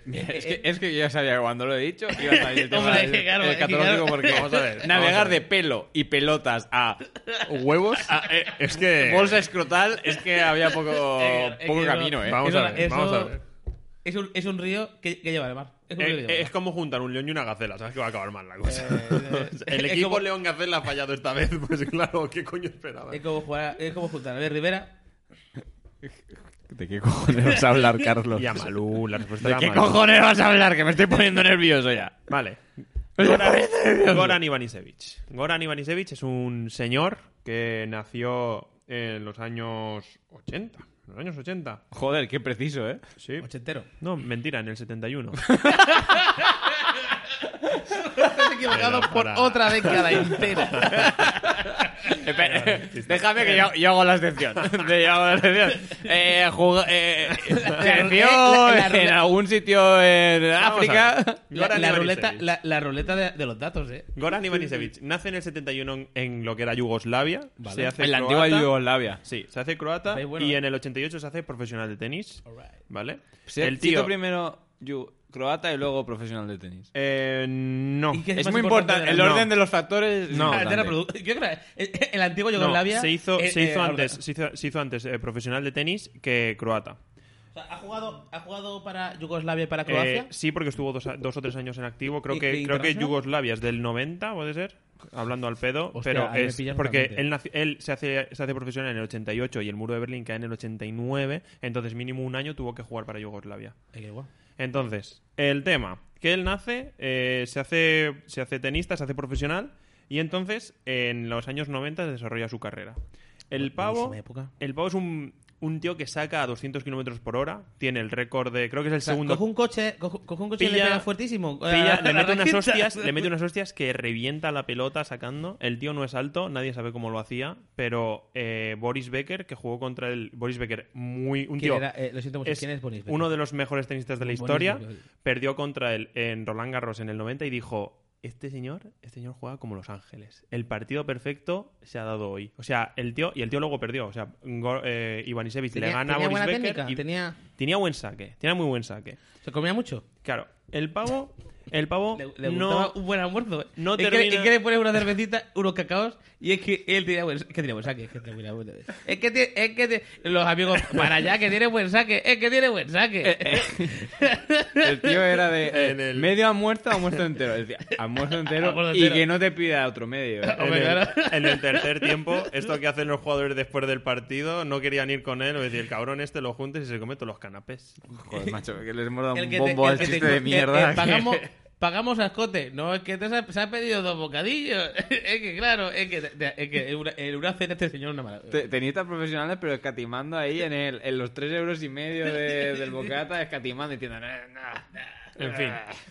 S1: Mira, es, que, es que yo ya sabía que cuando lo he dicho iba a salir el tema
S2: Hombre,
S1: del-
S2: claro,
S1: el
S2: es que
S1: catológico
S2: claro.
S1: porque
S3: Vamos a ver,
S1: navegar
S3: a ver.
S1: de pelo y pelotas a
S3: ¿Huevos?
S1: eh,
S3: es que...
S1: bolsa escrotal es que había poco,
S2: Eh, eh,
S1: poco camino, ¿eh?
S3: Vamos
S2: Eso-
S3: a ver,
S2: eso-
S3: vamos a ver.
S2: Es un, es un río que, que lleva al mar. Es un río que
S3: Eh,
S2: lleva al
S3: es
S2: mar.
S3: como juntar un león y una gacela, ¿sabes que va a acabar mal la cosa?
S2: Eh,
S3: el
S2: es
S3: equipo
S2: como-
S3: León Gacela ha fallado esta vez, pues claro, ¿qué coño esperaba?
S2: Es como jugar, es como juntar a ver Rivera.
S1: ¿De qué cojones vas a hablar, Carlos?
S3: Y a Malú, la respuesta
S1: ¿De
S3: era
S1: qué
S3: Malú.
S1: cojones vas a hablar? Que me estoy poniendo nervioso ya.
S3: Vale. Goran, Goran Ivanisevic. Goran Ivanisevic es un señor que nació en los años 80. En los años 80.
S1: Joder, qué preciso, ¿eh?
S3: Sí.
S2: Ochentero.
S3: No, mentira, en el 71.
S2: Estás equivocado
S3: Pero
S2: por
S3: para-
S2: otra década entera.
S1: Déjame que yo, yo hago la excepción. Yo hago la excepción. Eh, jug- eh,
S2: la- la-
S1: en algún sitio en
S3: Vamos a
S1: África.
S2: La,
S3: Goran
S2: la
S3: Ivanisevic.
S2: ruleta, la, la ruleta de, de los datos, ¿eh?
S3: Goran Ivanisevic nace en el 71 en, en lo que era Yugoslavia.
S2: Vale.
S3: Se hace
S1: En la
S3: croata.
S1: antigua Yugoslavia.
S3: Sí, se hace croata
S2: Ahí, bueno.
S3: y en el 88 se hace profesional de tenis. ¿Vale? El
S1: cito
S3: tío.
S1: primero yu- croata y luego profesional de tenis.
S3: Eh, no.
S2: ¿Y qué
S1: Es muy importante. El orden de los factores. es
S3: No.
S2: Ah, de la
S1: importante.
S2: produ- Yo creo que el, antiguo
S3: No,
S2: Yugoslavia.
S3: se hizo,
S2: eh,
S3: se hizo
S2: eh,
S3: antes, se hizo, se hizo antes eh, profesional de tenis que croata.
S2: o sea, ¿ha, jugado, ¿Ha jugado para Yugoslavia y para
S3: Eh,
S2: Croacia?
S3: sí, porque estuvo dos, dos o tres años en activo. Creo
S2: ¿Y-
S3: que,
S2: y
S3: creo que
S2: internacional?
S3: Yugoslavia es del 90, puede ser. Hablando al pedo.
S2: Hostia,
S3: pero
S2: ahí me
S3: es
S2: pillas
S3: porque
S2: totalmente.
S3: él, naci- él se, hace, se hace profesional en el 88 y el muro de Berlín cae en el 89. Entonces, mínimo un año tuvo que jugar para Yugoslavia.
S2: Eh, guay.
S3: Entonces, el tema, que él nace, eh, se, hace, se hace tenista, se hace profesional, y entonces en los años 90 desarrolla su carrera. El pavo,
S2: época.
S3: el pavo es un, un tío que saca a 200 kilómetros por hora, tiene el récord de, creo que es el
S2: O sea,
S3: segundo...
S2: coge un coche, coge, coge un coche y le pega fuertísimo.
S3: Pilla, le mete unas hostias, le mete unas hostias que revienta la pelota sacando. El tío no es alto, nadie sabe cómo lo hacía, pero eh, Boris Becker, que jugó contra el Boris Becker, muy un
S2: ¿Quién
S3: tío
S2: era? Eh, lo siento mucho.
S3: es
S2: ¿Quién es Bonis?
S3: uno de los mejores tenistas de la historia, perdió contra él en Roland Garros en el 90 y dijo, este señor, este señor juega como Los Ángeles. El partido perfecto se ha dado hoy. O sea, el tío, y el tío luego perdió. O sea, Go- eh, Ivanisevic le
S2: Tenía,
S3: gana a Boris Becker y
S2: Tenía...
S3: tenía buen saque, tenía muy buen saque.
S2: ¿Se comía mucho?
S3: Claro, el pavo, el pavo
S2: Le, le
S3: no...
S2: un buen almuerzo. ¿eh?
S3: no
S2: es, que,
S3: termina-
S2: es que le pones una cervecita, unos cacaos, y es que él tiene buen, es que tiene buen saque. Es que tiene buen saque. Es que, tiene- es que tiene- los amigos, para allá, que tiene buen saque. Es que tiene buen saque.
S1: El tío era de
S3: En el-
S1: medio almuerzo, almuerzo entero. Decía, almuerzo entero,
S2: Almuerzo
S1: y
S2: entero.
S1: que no te pida otro medio. ¿eh?
S3: En el,
S2: claro.
S3: en el tercer tiempo, esto que hacen los jugadores después del partido, no querían ir con él, o decir, el cabrón este lo juntes y se come todos los canapés.
S1: Joder, macho, que les hemos dado
S2: El
S1: un
S2: que te-
S1: bombo al
S2: que te-
S1: chiste de
S2: eh,
S1: mierda.
S2: eh, pagamos, pagamos a escote. No, es que te se ha, se ha pedido dos bocadillos. es que, claro, es que, es que en una, en este señor una maravilla.
S1: Te- Tenistas profesionales, pero escatimando ahí en, el, en los 3 euros y medio de- del bocata, escatimando y diciendo, "No, no".
S3: En fin,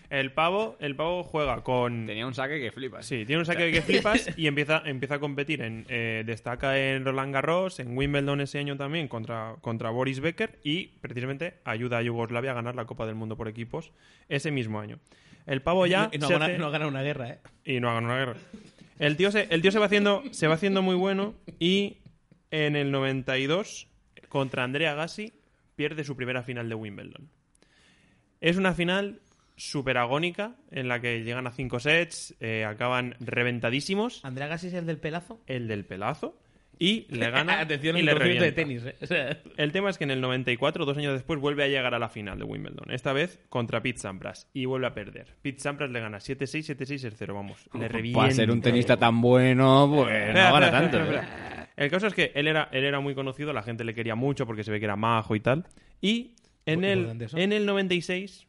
S3: el pavo, el pavo juega con...
S1: Tenía un saque que flipas.
S3: Sí, tiene un saque que flipas y empieza, empieza a competir. En, eh, destaca en Roland Garros, en Wimbledon ese año también contra, contra Boris Becker y precisamente ayuda a Yugoslavia a ganar la Copa del Mundo por equipos ese mismo año. El pavo ya
S2: y no,
S3: se
S2: gana,
S3: hace-
S2: no gana una guerra, ¿eh?
S3: y no hagan una guerra. El tío se, el tío se va haciendo se va haciendo muy bueno y en el 92 contra Andrea Gassi pierde su primera final de Wimbledon. Es una final súper agónica en la que llegan a cinco sets, eh, acaban reventadísimos,
S2: Andrea Gassi es el del pelazo.
S3: el del pelazo y le gana
S2: Atención
S3: y le
S2: conocimiento de
S3: revienta.
S2: tenis, ¿eh? O sea,
S3: El tema es que en el 94, dos años después, vuelve a llegar a la final de Wimbledon. Esta vez contra Pete Sampras. Y vuelve a perder. Pete Sampras le gana 7-6, 7-6, 0 Vamos, le revienta.
S1: Para ser un tenista tan bueno, pues no gana tanto. ¿eh?
S3: El caso es que él era, él era muy conocido, la gente le quería mucho porque se ve que era majo y tal. Y en el,
S2: eso.
S3: en el 96...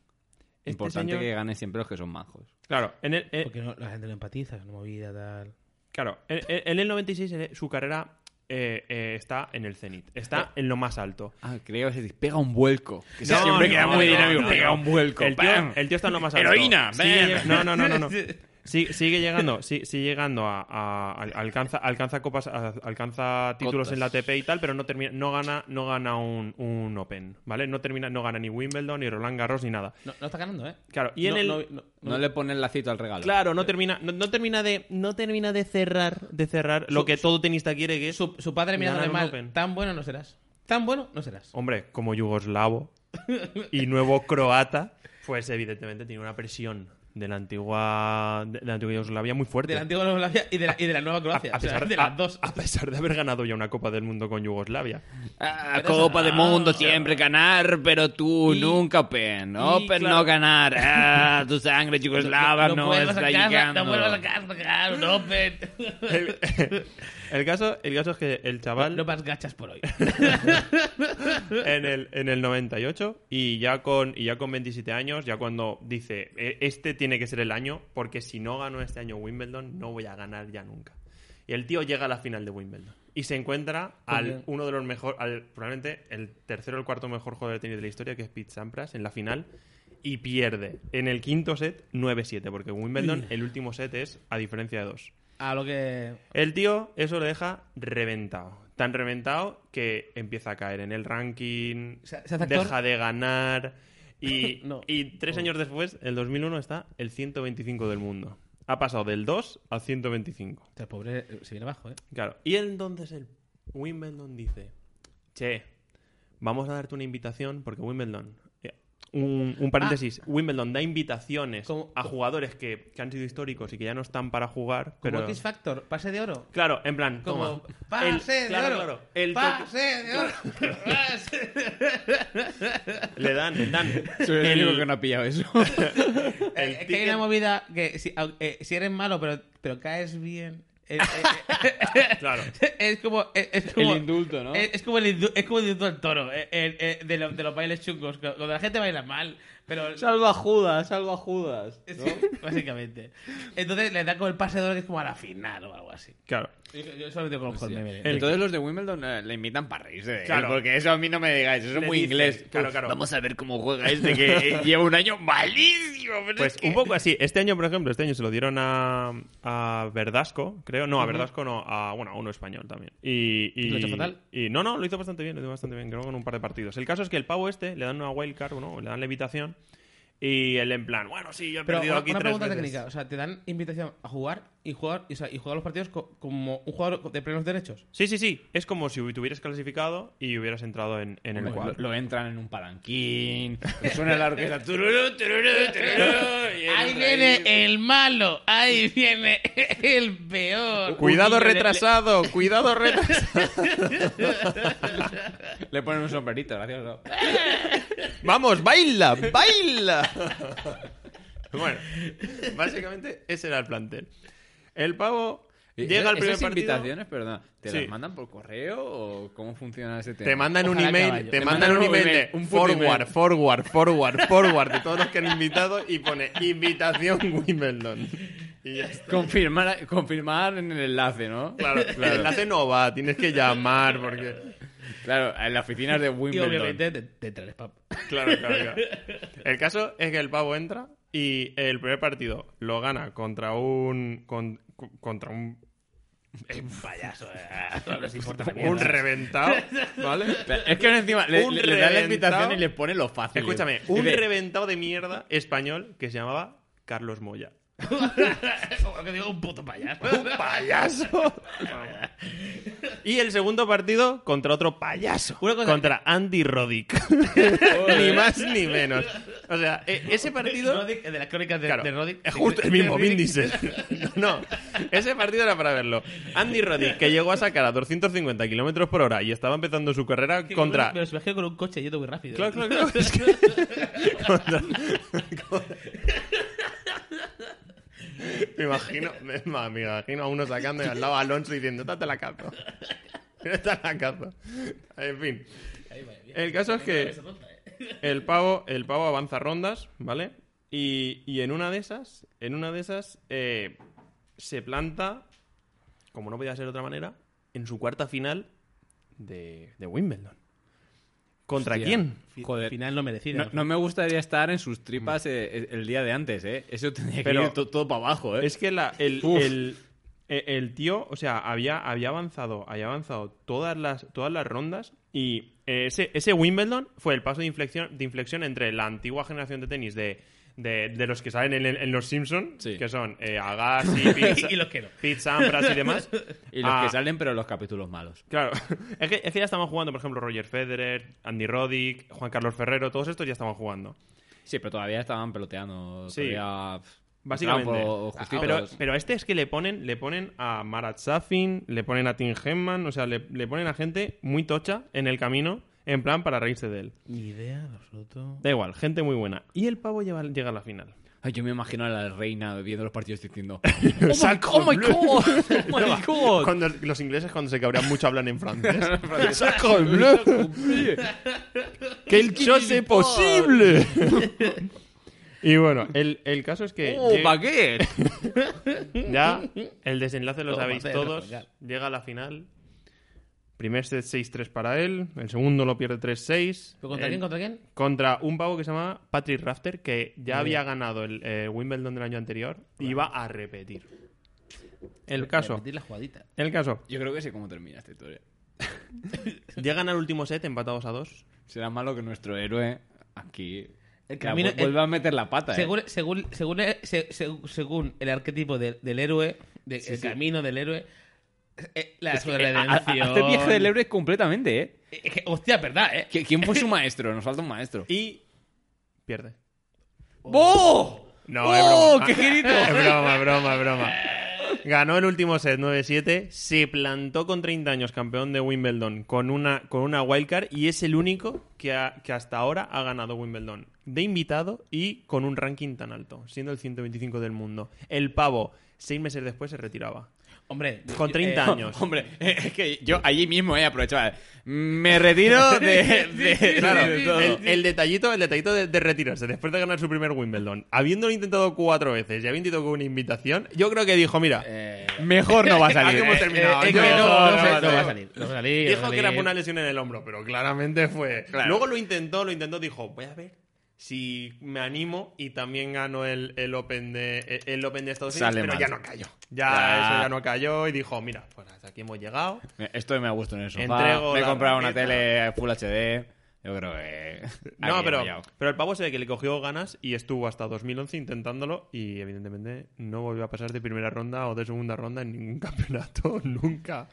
S3: Este
S1: Importante
S3: señor-
S1: que ganen siempre los que son majos.
S3: Claro, en el, en-
S2: porque no, la gente no empatiza, una movida tal.
S3: claro, en, en- en el 96 eh, su carrera eh, eh, está en el cenit. Está en lo más alto.
S1: Ah, creo que se pega un vuelco. Que
S3: No,
S1: siempre
S3: no,
S1: queda
S3: no,
S1: muy
S3: no,
S1: dinámico.
S3: no,
S1: pega
S3: no.
S1: un vuelco.
S3: El tío, el tío está en lo más alto.
S1: Heroína,
S3: Sigue no, no, no, no. Sí- sigue llegando, sí- sigue llegando a, a- al- alcanza, alcanza copas, a- alcanza títulos
S1: Cotas.
S3: en la ATP y tal, pero no termina, no gana, no gana un, un Open, ¿vale? No termina, no gana ni Wimbledon, ni Roland Garros, ni nada.
S2: No, no está ganando, ¿eh?
S3: Claro, y en
S2: No,
S3: el,
S2: no,
S1: le ponen lacito al regalo.
S3: claro, no termina, no, termina de, no termina de cerrar, de cerrar lo que todo tenista quiere, que es,
S2: Su, su padre mirándole mal.
S3: Open.
S2: Tan bueno no serás. Tan bueno no serás.
S3: hombre, como yugoslavo y nuevo croata, pues evidentemente tiene una presión de la antigua, de la antigua Yugoslavia muy fuerte.
S2: De la antigua Yugoslavia y de la, y de la nueva Croacia.
S3: a,
S2: o sea,
S3: pesar,
S2: de
S3: a-
S2: las dos.
S3: a pesar de haber ganado ya una Copa del Mundo con Yugoslavia.
S1: Ah, Copa de Mundo siempre ganar, pero tú
S3: Y-
S1: nunca Open.
S3: y,
S1: Open
S3: claro-
S1: no ganar. Ah, tu sangre yugoslava no,
S2: vuelvas
S1: está
S2: a casa,
S1: llegando.
S2: No vuelvas a casa, un Open.
S3: El, caso, el caso es que el chaval
S2: No más gachas por hoy.
S3: en el, en el 98 y ya, con, y ya con 27 años, ya cuando dice, "E- este tiene que ser el año porque si no gano este año Wimbledon no voy a ganar ya nunca. Y el tío llega a la final de Wimbledon y se encuentra al
S2: bien.
S3: uno de los mejores, al, probablemente el tercero o el cuarto mejor jugador de tenis de la historia, que es Pete Sampras, en la final y pierde en el quinto set 9-7, porque Wimbledon el último set es a diferencia de dos.
S2: A lo que.
S3: El tío eso lo deja reventado. Tan reventado que empieza a caer en el ranking,
S2: ¿Se- se hace actor?
S3: deja de ganar y,
S2: No.
S3: y tres años después, el 2001, está el 125 del mundo. Ha pasado del 2 al 125.
S2: Este pobre eh, se viene abajo, ¿eh?
S3: Claro. Y entonces el Wimbledon dice, che, vamos a darte una invitación porque Wimbledon... Un, un paréntesis, Wimbledon da invitaciones
S2: Ah. Como-
S3: a jugadores que, que han sido históricos y que ya no están para jugar,
S2: Como
S3: pero...
S2: X Factor, pase de oro.
S3: Claro, en plan,
S2: Como
S3: toma.
S2: pase
S3: El-
S2: de
S3: claro,
S2: oro.
S3: claro, el toque-
S2: pase de oro. Pase-
S3: le dan, le dan.
S1: Soy el,
S3: el-
S1: único que no ha pillado eso.
S3: el
S2: es que hay una movida que si, eh, si eres malo pero, pero caes bien. Eh,
S3: Claro.
S2: es como es, es como
S1: El indulto, ¿no?
S2: es, es como el indu- es como el indulto al toro eh, eh, eh, de, lo- de los bailes chungos cuando la gente baila mal pero
S1: Salva a Judas, salva a Judas.
S2: Sí, básicamente entonces le da como el pase de oro que es como a la final o algo así
S3: Claro.
S2: yo, yo solamente conozco el meme de-
S1: Entonces los de Wimbledon eh, le invitan para reírse de él,
S3: Claro.
S1: porque eso a mí no me digáis, eso es muy inglés.
S3: claro, claro.
S1: Vamos a ver cómo juega este que eh, lleva un año malísimo. pero
S3: Pues
S1: es que-
S3: un poco así. Este año, por ejemplo, este año se lo dieron a, a Verdasco, creo. No, a Verdasco no, a, bueno, a uno español también. Y, y,
S2: ¿Lo fatal?
S3: Y no, no, lo hizo bastante bien, lo hizo bastante bien, creo que en un par de partidos. El caso es que el pavo este le dan una wildcard, ¿no? Le dan levitación. Y él en plan, bueno, sí, yo he
S2: pero
S3: perdido
S2: una,
S3: aquí
S2: una
S3: tres
S2: pregunta
S3: veces.
S2: técnica o sea te dan invitación a jugar y jugar, y, o sea, y jugar los partidos co- como un jugador de plenos derechos.
S3: Sí, sí, sí. Es como si te hubieras clasificado y hubieras entrado en, en el cuadro.
S1: lo entran en un palanquín, suena la orquesta. tururú, tururú, tururú,
S2: Ahí viene el malo, ahí viene el peor.
S3: Cuidado retrasado, cuidado retrasado.
S1: Le ponen un sombrerito, gracioso.
S3: Vamos, baila, baila. bueno, básicamente ese era el plantel. El pavo llega al primer
S1: ¿Esas
S3: partido.
S1: invitaciones, perdón, ¿te
S3: Sí.
S1: las mandan por correo o cómo funciona ese tema?
S3: Te mandan un email, te
S2: Te
S3: mandan un email
S1: un
S3: forward,
S1: email.
S3: forward, forward, forward de todos los que han invitado y pone invitación Wimbledon. Y ya está.
S1: Confirmar, confirmar en el enlace, ¿no?
S3: Claro, el enlace no va, tienes que llamar porque
S1: Claro, en las oficinas de
S2: Y
S1: Wimbledon.
S2: obviamente te, te traes pap.
S3: Claro, claro, claro. El caso es que el pavo entra y el primer partido lo gana contra un. con- contra un.
S2: Payaso, eh, no les importa la
S3: Un reventado, ¿vale?
S1: Es que encima le, le- le da la invitación y le pone lo fácil.
S3: Escúchame, un reventado de mierda español que se llamaba Carlos Moya.
S2: Como que digo, un puto payaso.
S3: ¡Un payaso! y el segundo partido contra otro payaso. Contra Andy Roddick. ni más ni menos. O sea, e- ese partido.
S2: Roddick, de las crónicas de,
S3: Claro,
S2: de Roddick.
S3: es justo el mismo, Vin. Diesel. No, ese partido era para verlo. Andy Roddick, que llegó a sacar a 250 kilómetros por hora y estaba empezando su carrera
S2: Que
S3: contra.
S2: Me los imagino con un coche yendo muy rápido.
S3: Claro, claro, claro. Es que- contra- Me imagino, me, me imagino a uno sacando y al lado a Alonso diciendo, ¡Esta te la cazo! ¡Esta la cazo! En fin. El caso es que el pavo, el pavo avanza rondas, ¿vale? Y, y en una de esas, en una de esas, eh, se planta, como no podía ser de otra manera, en su cuarta final de, de Wimbledon. ¿Contra
S1: Hostia.
S3: quién?
S1: Joder.
S2: Final no merecido.
S1: No, no me gustaría estar en sus tripas eh, el, el día de antes, ¿eh? Eso tendría que
S3: Pero-
S1: ir to- todo para abajo, ¿eh?
S3: Es que la- el, el, e- el tío, o sea, había, había avanzado, había avanzado todas las, todas las rondas y eh, ese, ese Wimbledon fue el paso de inflexión, de inflexión entre la antigua generación de tenis de, de, de los que salen en, en Los Simpsons,
S1: Sí.
S3: que son eh, Agassi, Pete,
S2: Y los que no.
S3: Pete Sampras y demás.
S1: Y los que salen, pero los capítulos malos.
S3: Claro, es que, es que ya estaban jugando, por ejemplo, Roger Federer, Andy Roddick, Juan Carlos Ferrero, todos estos ya estaban jugando.
S1: Sí, pero todavía estaban peloteando.
S3: Sí.
S1: todavía, pff,
S3: Básicamente.
S1: estaban por- justitos.
S3: Pero, pero a este es que le ponen, le ponen a Marat Safin, le ponen a Tim Henman, o sea, le, le ponen a gente muy tocha en el camino, en plan para reírse de él.
S2: Ni idea, absoluto.
S3: Da igual, gente muy buena. Y el pavo lleva- llega a la final.
S1: Ay, yo me imagino a la reina viendo los partidos diciendo
S3: Saco
S1: ¡Oh, my. God! ¡Oh, my God!
S3: Cuando los ingleses cuando se cabrean mucho hablan en francés.
S1: ¡Saco bleu!
S3: ¡Quel chose posible! y bueno, el, el caso es que
S1: ¡Oh,
S3: llega-
S1: baguette!
S3: ya el desenlace lo
S2: Todo
S3: sabéis todos. Llega a la final. Primer set 6-3 para él. El segundo lo pierde 3-6.
S2: ¿Pero contra
S3: El-
S2: quién? ¿Contra quién?
S3: Contra un pavo que se llama Patrick Rafter, que ya
S2: Muy
S3: había
S2: bien.
S3: ganado el eh, Wimbledon del año anterior y va a repetir. El caso,
S2: Repetir la jugadita.
S3: el caso.
S1: Yo creo que sé cómo termina esta historia.
S3: Llegan al último set empatados a dos.
S1: Será malo que nuestro héroe aquí
S2: El camino-
S1: a meter la pata, ¿eh?
S2: Según, según, según, según el arquetipo del- del héroe, de-
S1: Sí,
S2: el
S1: sí.
S2: camino del héroe, eh, la
S1: Es que, eh. Hace viaje del héroe completamente, ¿eh?
S2: Es que, hostia, es verdad, ¿eh?
S1: ¿Qui- ¿Quién fue su maestro? Nos falta un maestro.
S3: Y pierde.
S1: ¡Oh!
S3: No,
S1: ¡Oh,
S3: es broma.
S1: qué girito!
S3: Es broma, es broma, es broma. Ganó el último set 9-7, se plantó con 30 años campeón de Wimbledon con una, con una wildcard y es el único que, ha- que hasta ahora ha ganado Wimbledon de invitado y con un ranking tan alto, siendo el 125 del mundo. El pavo, seis meses después, se retiraba.
S2: Hombre,
S3: Con 30
S2: eh,
S3: años.
S1: Hombre, es que yo allí mismo he aprovechado. Me retiro de, de-
S3: Claro, el, el detallito, el detallito de, de retirarse después de ganar su primer Wimbledon, habiéndolo intentado cuatro veces y habiendo ido con una invitación, yo creo que dijo, mira,
S1: Eh, mejor no va a salir.
S3: Hemos
S1: eh.
S3: terminado.
S2: eh, no, va a salir. No va a salir. no va
S3: Dijo que era por una lesión en el hombro, pero claramente fue.
S1: Claro.
S3: Luego lo intentó, lo intentó, dijo, voy a ver si me animo y también gano el, el Open de el Open de Estados Unidos,
S1: Sale
S3: pero
S1: mal.
S3: ya no cayó. Ya,
S1: Ya.
S3: eso ya no cayó y dijo, mira, pues hasta aquí hemos llegado.
S1: Estoy me ha gustado en el sofá.
S3: Entrego
S1: me he comprado una tele Full HD. Yo creo que...
S3: No, pero, pero el pavo se ve que le cogió ganas y estuvo hasta 2011 intentándolo y evidentemente no volvió a pasar de primera ronda o de segunda ronda en ningún campeonato, nunca.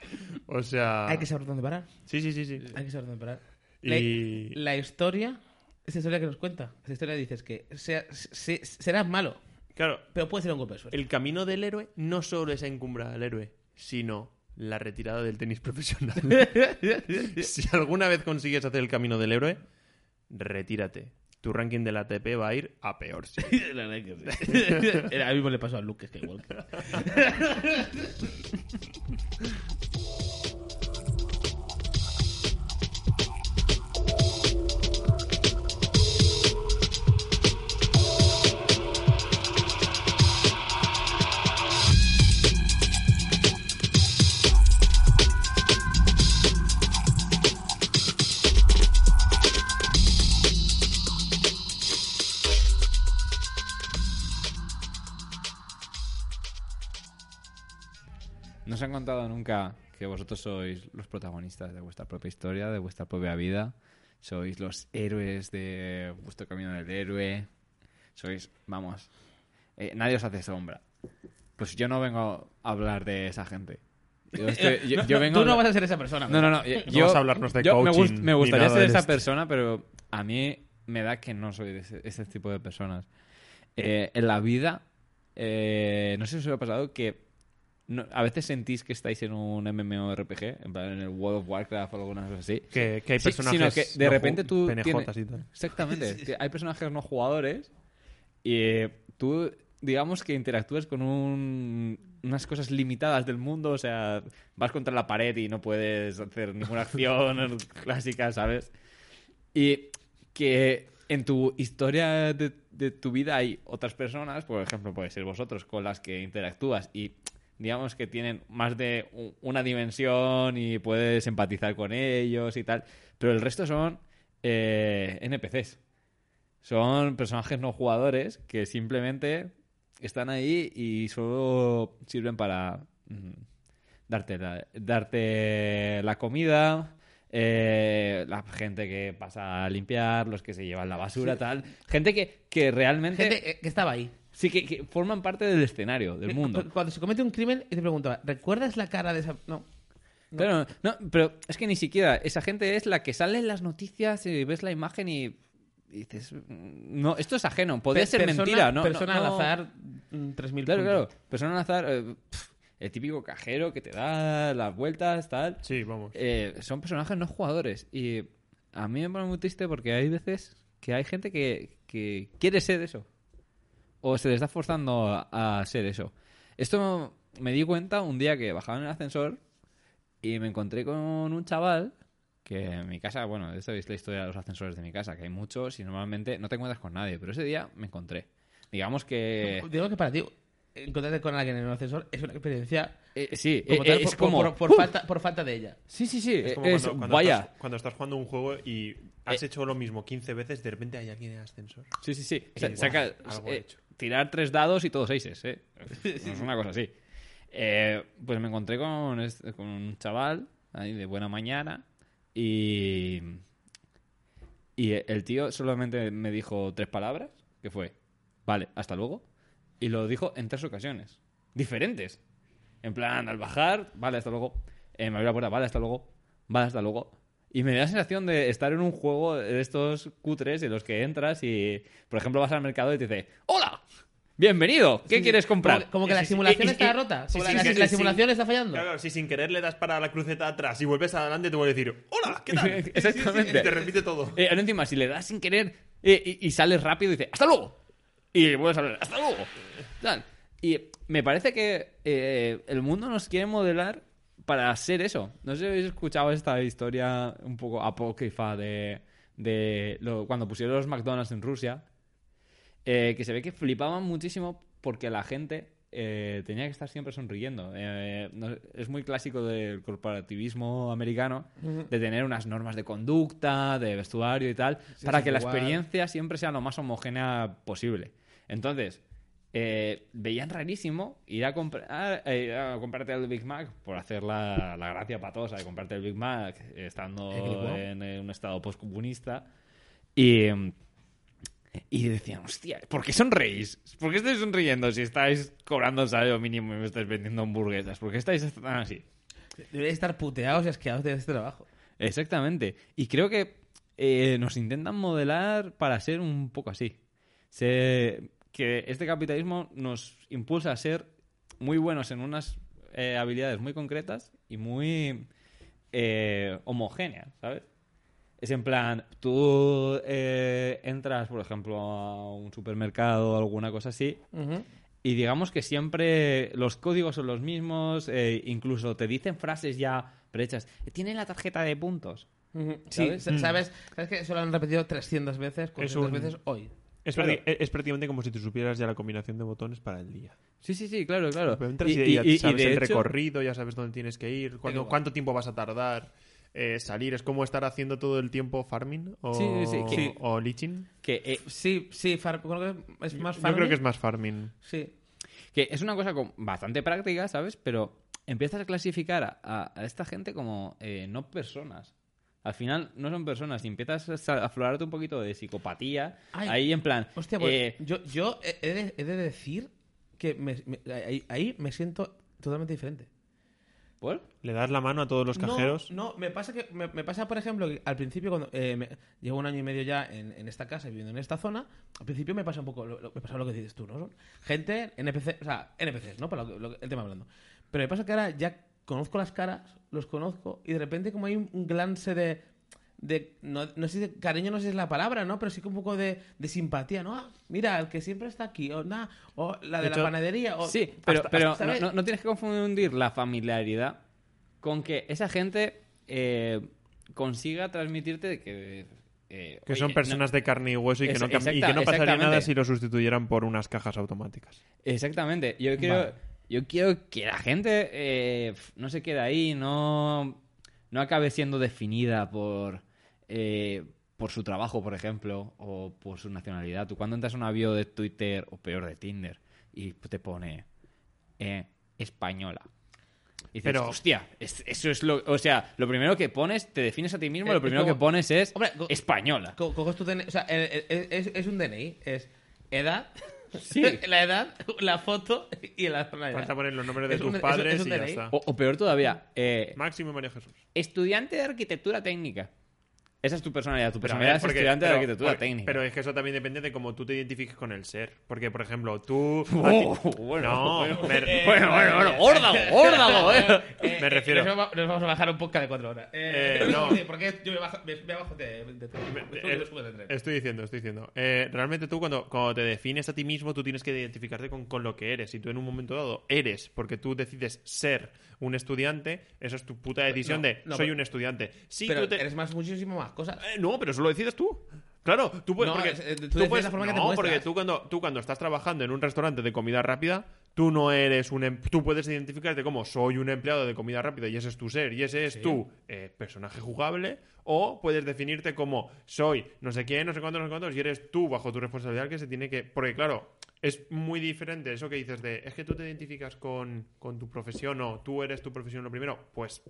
S3: O sea...
S2: Hay que saber dónde parar.
S3: Sí, sí, sí, sí.
S2: Hay que saber dónde parar.
S3: Y-
S2: La, la historia, esa historia que nos cuenta, esa historia dices que sea, se- serás malo,
S3: Claro,
S2: pero puede ser un golpe de suerte.
S3: el camino del héroe no solo es encumbrar al héroe, sino la retirada del tenis profesional. si alguna vez consigues hacer el camino del héroe, retírate. Tu ranking del ATP va a ir a peor. sí.
S2: La verdad que sí. Era- A mí mismo le pasó a Luke Skywalker.
S1: Contado nunca que vosotros sois los protagonistas de vuestra propia historia, de vuestra propia vida? Sois los héroes de vuestro camino del héroe. Sois, vamos, eh, nadie os hace sombra. Pues yo no vengo a hablar de esa gente. Yo, estoy- yo- yo vengo
S2: Tú no vas a ser esa persona.
S1: No, no, no. Yo, yo-
S3: vas a hablarnos de
S1: yo me,
S3: coaching
S1: gust- me gustaría ser
S3: de
S1: esa persona, pero a mí me da que no soy de ese, ese tipo de personas. Eh, en la vida, eh, no sé si os ha pasado que no- a veces sentís que estáis en un MMORPG, en plan en el World of Warcraft o alguna cosa así.
S3: Que, que hay
S1: Sí,
S3: personajes
S1: sino que de
S3: no
S1: repente tú
S3: penejotas
S1: tienes-
S3: y tal.
S1: Exactamente. Hay personajes no jugadores y eh, tú, digamos que interactúas con un- unas cosas limitadas del mundo. O sea, vas contra la pared y no puedes hacer ninguna acción clásica, ¿sabes? Y que en tu historia de, de tu vida hay otras personas, por ejemplo, puede ser vosotros, con las que interactúas y digamos que tienen más de una dimensión y puedes empatizar con ellos y tal, pero el resto son eh, NPCs. Son personajes no jugadores que simplemente están ahí y solo sirven para mm, darte, la, darte la comida, eh, la gente que pasa a limpiar, los que se llevan la basura, tal. Gente que, que realmente
S2: Gente eh, que estaba ahí.
S1: Sí que, que forman parte del escenario, del mundo.
S2: Cuando se comete un crimen y te preguntaba, ¿recuerdas la cara de esa.? No.
S1: Pero, no, pero es que ni siquiera esa gente es la que sale en las noticias y ves la imagen y, y dices, mm, no, esto es ajeno, podría
S2: Pe-
S1: ser
S2: persona-
S1: mentira, ¿no?
S2: Persona
S1: no, no.
S2: al azar, mm, 3.000
S1: Claro, claro,
S2: puntos.
S1: persona al azar, eh, pf, el típico cajero que te da las vueltas, tal.
S3: Sí, vamos.
S1: Eh, son personajes no jugadores y a mí me pone muy triste porque hay veces que hay gente que, que quiere ser eso o se le está forzando a, a ser eso. Esto me di cuenta un día que bajaba en el ascensor y me encontré con un chaval que en mi casa, bueno, esta es la historia de los ascensores de mi casa, que hay muchos y normalmente no te encuentras con nadie, pero ese día me encontré. Digamos que...
S2: Digo que para ti, encontrarte con alguien en un ascensor es una experiencia.
S1: eh, sí,
S2: Como
S1: eh,
S2: tal,
S1: eh, es
S2: por,
S1: como...
S2: por- por
S1: ¡uh!
S2: falta, por falta de ella.
S1: Sí, sí, sí.
S3: Es como
S1: es-
S3: cuando, cuando
S1: vaya.
S3: Estás, cuando estás jugando un juego y has hecho lo mismo 15 veces, de repente hay alguien en el ascensor.
S1: Sí, sí, sí.
S3: Igual,
S1: saca,
S3: algo
S1: eh,
S3: hecho.
S1: tirar tres dados y todos seises, ¿eh? Es una cosa así. Eh, pues me encontré con, este- con un chaval ahí de buena mañana y... Y el tío solamente me dijo tres palabras, que fue, vale, hasta luego. Y lo dijo en tres ocasiones, diferentes. En plan, al bajar, vale, hasta luego. Eh, me abrió la puerta, vale, hasta luego. Vale, hasta luego. Y me da la sensación de estar en un juego de estos cutres en los que entras y, por ejemplo, vas al mercado y te dice, ¡Hola! ¡Bienvenido! ¿Qué quieres comprar?
S2: Como que, como que
S3: Y-
S2: la
S3: y-
S2: simulación
S3: y-
S2: está
S3: y-
S2: rota.
S3: sí,
S2: Como
S3: sí,
S2: la,
S3: sí,
S2: la
S3: sí,
S2: simulación
S3: sí.
S2: está fallando.
S3: Claro, si sin querer le das para la cruceta atrás y vuelves adelante, te voy a decir, ¡Hola! ¿Qué tal?
S1: Exactamente.
S3: Y te repite todo.
S1: Eh, encima, si le das sin querer eh, y, y sales rápido, dice ¡Hasta luego! Y vuelves a hablar ¡Hasta luego! Tal. Y me parece que eh, el mundo nos quiere modelar para ser eso. No sé si habéis escuchado esta historia un poco apócrifa de, de lo- cuando pusieron los McDonald's en Rusia, eh, que se ve que flipaban muchísimo porque la gente eh, tenía que estar siempre sonriendo. Eh, no- es muy clásico del corporativismo americano de tener unas normas de conducta, de vestuario y tal, para que la experiencia siempre sea lo más homogénea posible. Entonces, eh, veían rarísimo ir a, comprar, eh, a comprarte el Big Mac por hacer la, la gracia patosa de comprarte el Big Mac estando en, eh, un estado postcomunista. Y, y decían, hostia, ¿por qué sonreís? ¿Por qué estáis sonriendo si estáis cobrando el salario mínimo y me estáis vendiendo hamburguesas? ¿Por qué estáis tan así?
S2: Deberíais estar puteados y asqueados de este trabajo.
S1: Exactamente. Y creo que eh, nos intentan modelar para ser un poco así. Se- que este capitalismo nos impulsa a ser muy buenos en unas eh, habilidades muy concretas y muy eh, homogéneas, ¿sabes? Es en plan, tú eh, entras, por ejemplo, a un supermercado o alguna cosa así, y digamos que siempre los códigos son los mismos, eh, incluso te dicen frases ya prehechas. Tiene la tarjeta de puntos.
S2: Sí,
S1: ¿Sabes?
S2: sa- ¿sabes? ¿Sabes que eso lo han repetido 300 veces, 400
S3: un-
S2: veces hoy?
S3: Es,
S1: Claro.
S3: prácti- es- prácticamente como si tú supieras ya la combinación de botones para el día.
S1: Sí, sí, sí, claro, claro.
S3: Pero entras y,
S1: Y-
S3: ya
S1: y-
S3: sabes el
S1: hecho-
S3: recorrido, ya sabes dónde tienes que ir,
S2: igual.
S3: cuánto tiempo vas a tardar. eh, salir es como estar haciendo todo el tiempo farming o,
S1: Sí, sí, sí, que-
S3: o leeching.
S1: Que, eh,
S2: Sí, sí, far- creo que es más
S3: Yo
S2: farming.
S3: creo que es más farming.
S2: Sí.
S1: que es una cosa con- bastante práctica, ¿sabes? Pero empiezas a clasificar a esta gente como eh, no personas. Al final no son personas y empiezas a aflorarte un poquito de psicopatía.
S2: Ay.
S1: ahí en plan...
S2: Hostia, pues
S1: eh,
S2: yo, yo he, de, he de decir que me- me- ahí, ahí me siento totalmente diferente.
S1: ¿por?
S3: Le das la mano a todos los cajeros.
S2: No, no, me pasa que me, me pasa, por ejemplo, que al principio cuando eh, me- llevo un año y medio ya en, en esta casa viviendo en esta zona, al principio me pasa un poco lo, lo- me pasa lo que dices tú, ¿no? Son gente NPC, o sea, NPCs, ¿no? Para lo lo que- el tema hablando. Pero me pasa que ahora ya conozco las caras, los conozco y de repente como hay un, un glance de de no, no sé si cariño no sé si es la palabra, ¿no? Pero sí que un poco de, de simpatía, ¿no? Ah, mira, el que siempre está aquí, o nada, o la de,
S3: De
S2: la panadería, o
S1: Sí, pero,
S2: hasta-
S1: pero
S2: hasta,
S1: no, no- no tienes que confundir la familiaridad con que esa gente eh, consiga transmitirte de que... eh,
S3: Que
S1: oye,
S3: son
S1: no-
S3: personas de carne y hueso y que,
S1: Es-
S3: no, y que no pasaría nada si lo sustituyeran por unas cajas automáticas.
S1: Exactamente. Yo quiero,
S2: Vale.
S1: Yo quiero que la gente eh, no se quede ahí, no, no acabe siendo definida por, eh, por su trabajo, por ejemplo, o por su nacionalidad. Tú cuando entras a una bio de Twitter, o peor de Tinder, y te pone eh, española. Y dices,
S3: Pero-
S1: hostia, es- eso es lo... O sea, lo primero que pones, te defines a ti mismo,
S2: Eh,
S1: lo primero
S2: como-
S1: que pones es
S2: Hombre,
S1: española.
S2: Co- coges tu DNI, o sea, es, es un DNI, es edad,
S1: Sí.
S2: la edad, la foto y la nacionalidad.
S3: Falta poner los nombres de
S2: Es
S3: tus
S2: un- es un-
S3: padres
S2: es un
S3: y ya
S2: DNI.
S3: está.
S1: O, o peor todavía, eh,
S3: Máximo y María Jesús.
S1: Estudiante de arquitectura técnica. Esa es tu personalidad. Tu personalidad
S3: ver,
S1: es estudiante de
S3: pero-
S1: arquitectura
S3: porque-
S1: técnica.
S3: Pero es que eso también depende de cómo tú te identifiques con el ser. Porque, por ejemplo, tú...
S1: Oh,
S3: ti-
S1: bueno,
S3: no,
S1: bueno.
S3: me,
S1: bueno, bueno, bueno, órdago, órdago, eh.
S2: Eh,
S3: Me
S2: eh,
S3: refiero-
S2: Nos vamos, nos vamos a bajar un podcast de cuatro horas. Eh,
S3: Eh, no.
S2: Porque yo me bajo, me, me bajo de, de, tren.
S3: Me-
S2: Me
S3: eh,
S2: subo de tren.
S3: Estoy diciendo, estoy diciendo. Eh, realmente tú cuando, cuando te defines a ti mismo, tú tienes que identificarte con, con lo que eres. Si tú en un momento dado eres, porque tú decides ser un estudiante, eso es tu puta decisión
S2: no,
S3: de
S2: no,
S3: soy
S2: pero-
S3: un estudiante. Si
S2: Pero
S3: tú te...
S2: eres más, muchísimo más cosas.
S3: Eh, no, pero eso lo decides tú. Claro, tú puedes.
S2: No,
S3: porque
S2: es- tú
S3: tú
S2: decides
S3: puedes-
S2: la forma que te
S3: no,
S2: muestras.
S3: porque tú cuando, tú cuando estás trabajando en un restaurante de comida rápida, tú no eres un. em- Tú puedes identificarte como soy un empleado de comida rápida y ese es tu ser y ese es tu eh, personaje jugable. O puedes definirte como soy no sé quién, no sé cuántos, no sé cuántos y eres tú bajo tu responsabilidad que se tiene que. Porque claro. Es muy diferente eso que dices de es que tú te identificas con, con tu profesión o tú eres tu profesión lo primero. Pues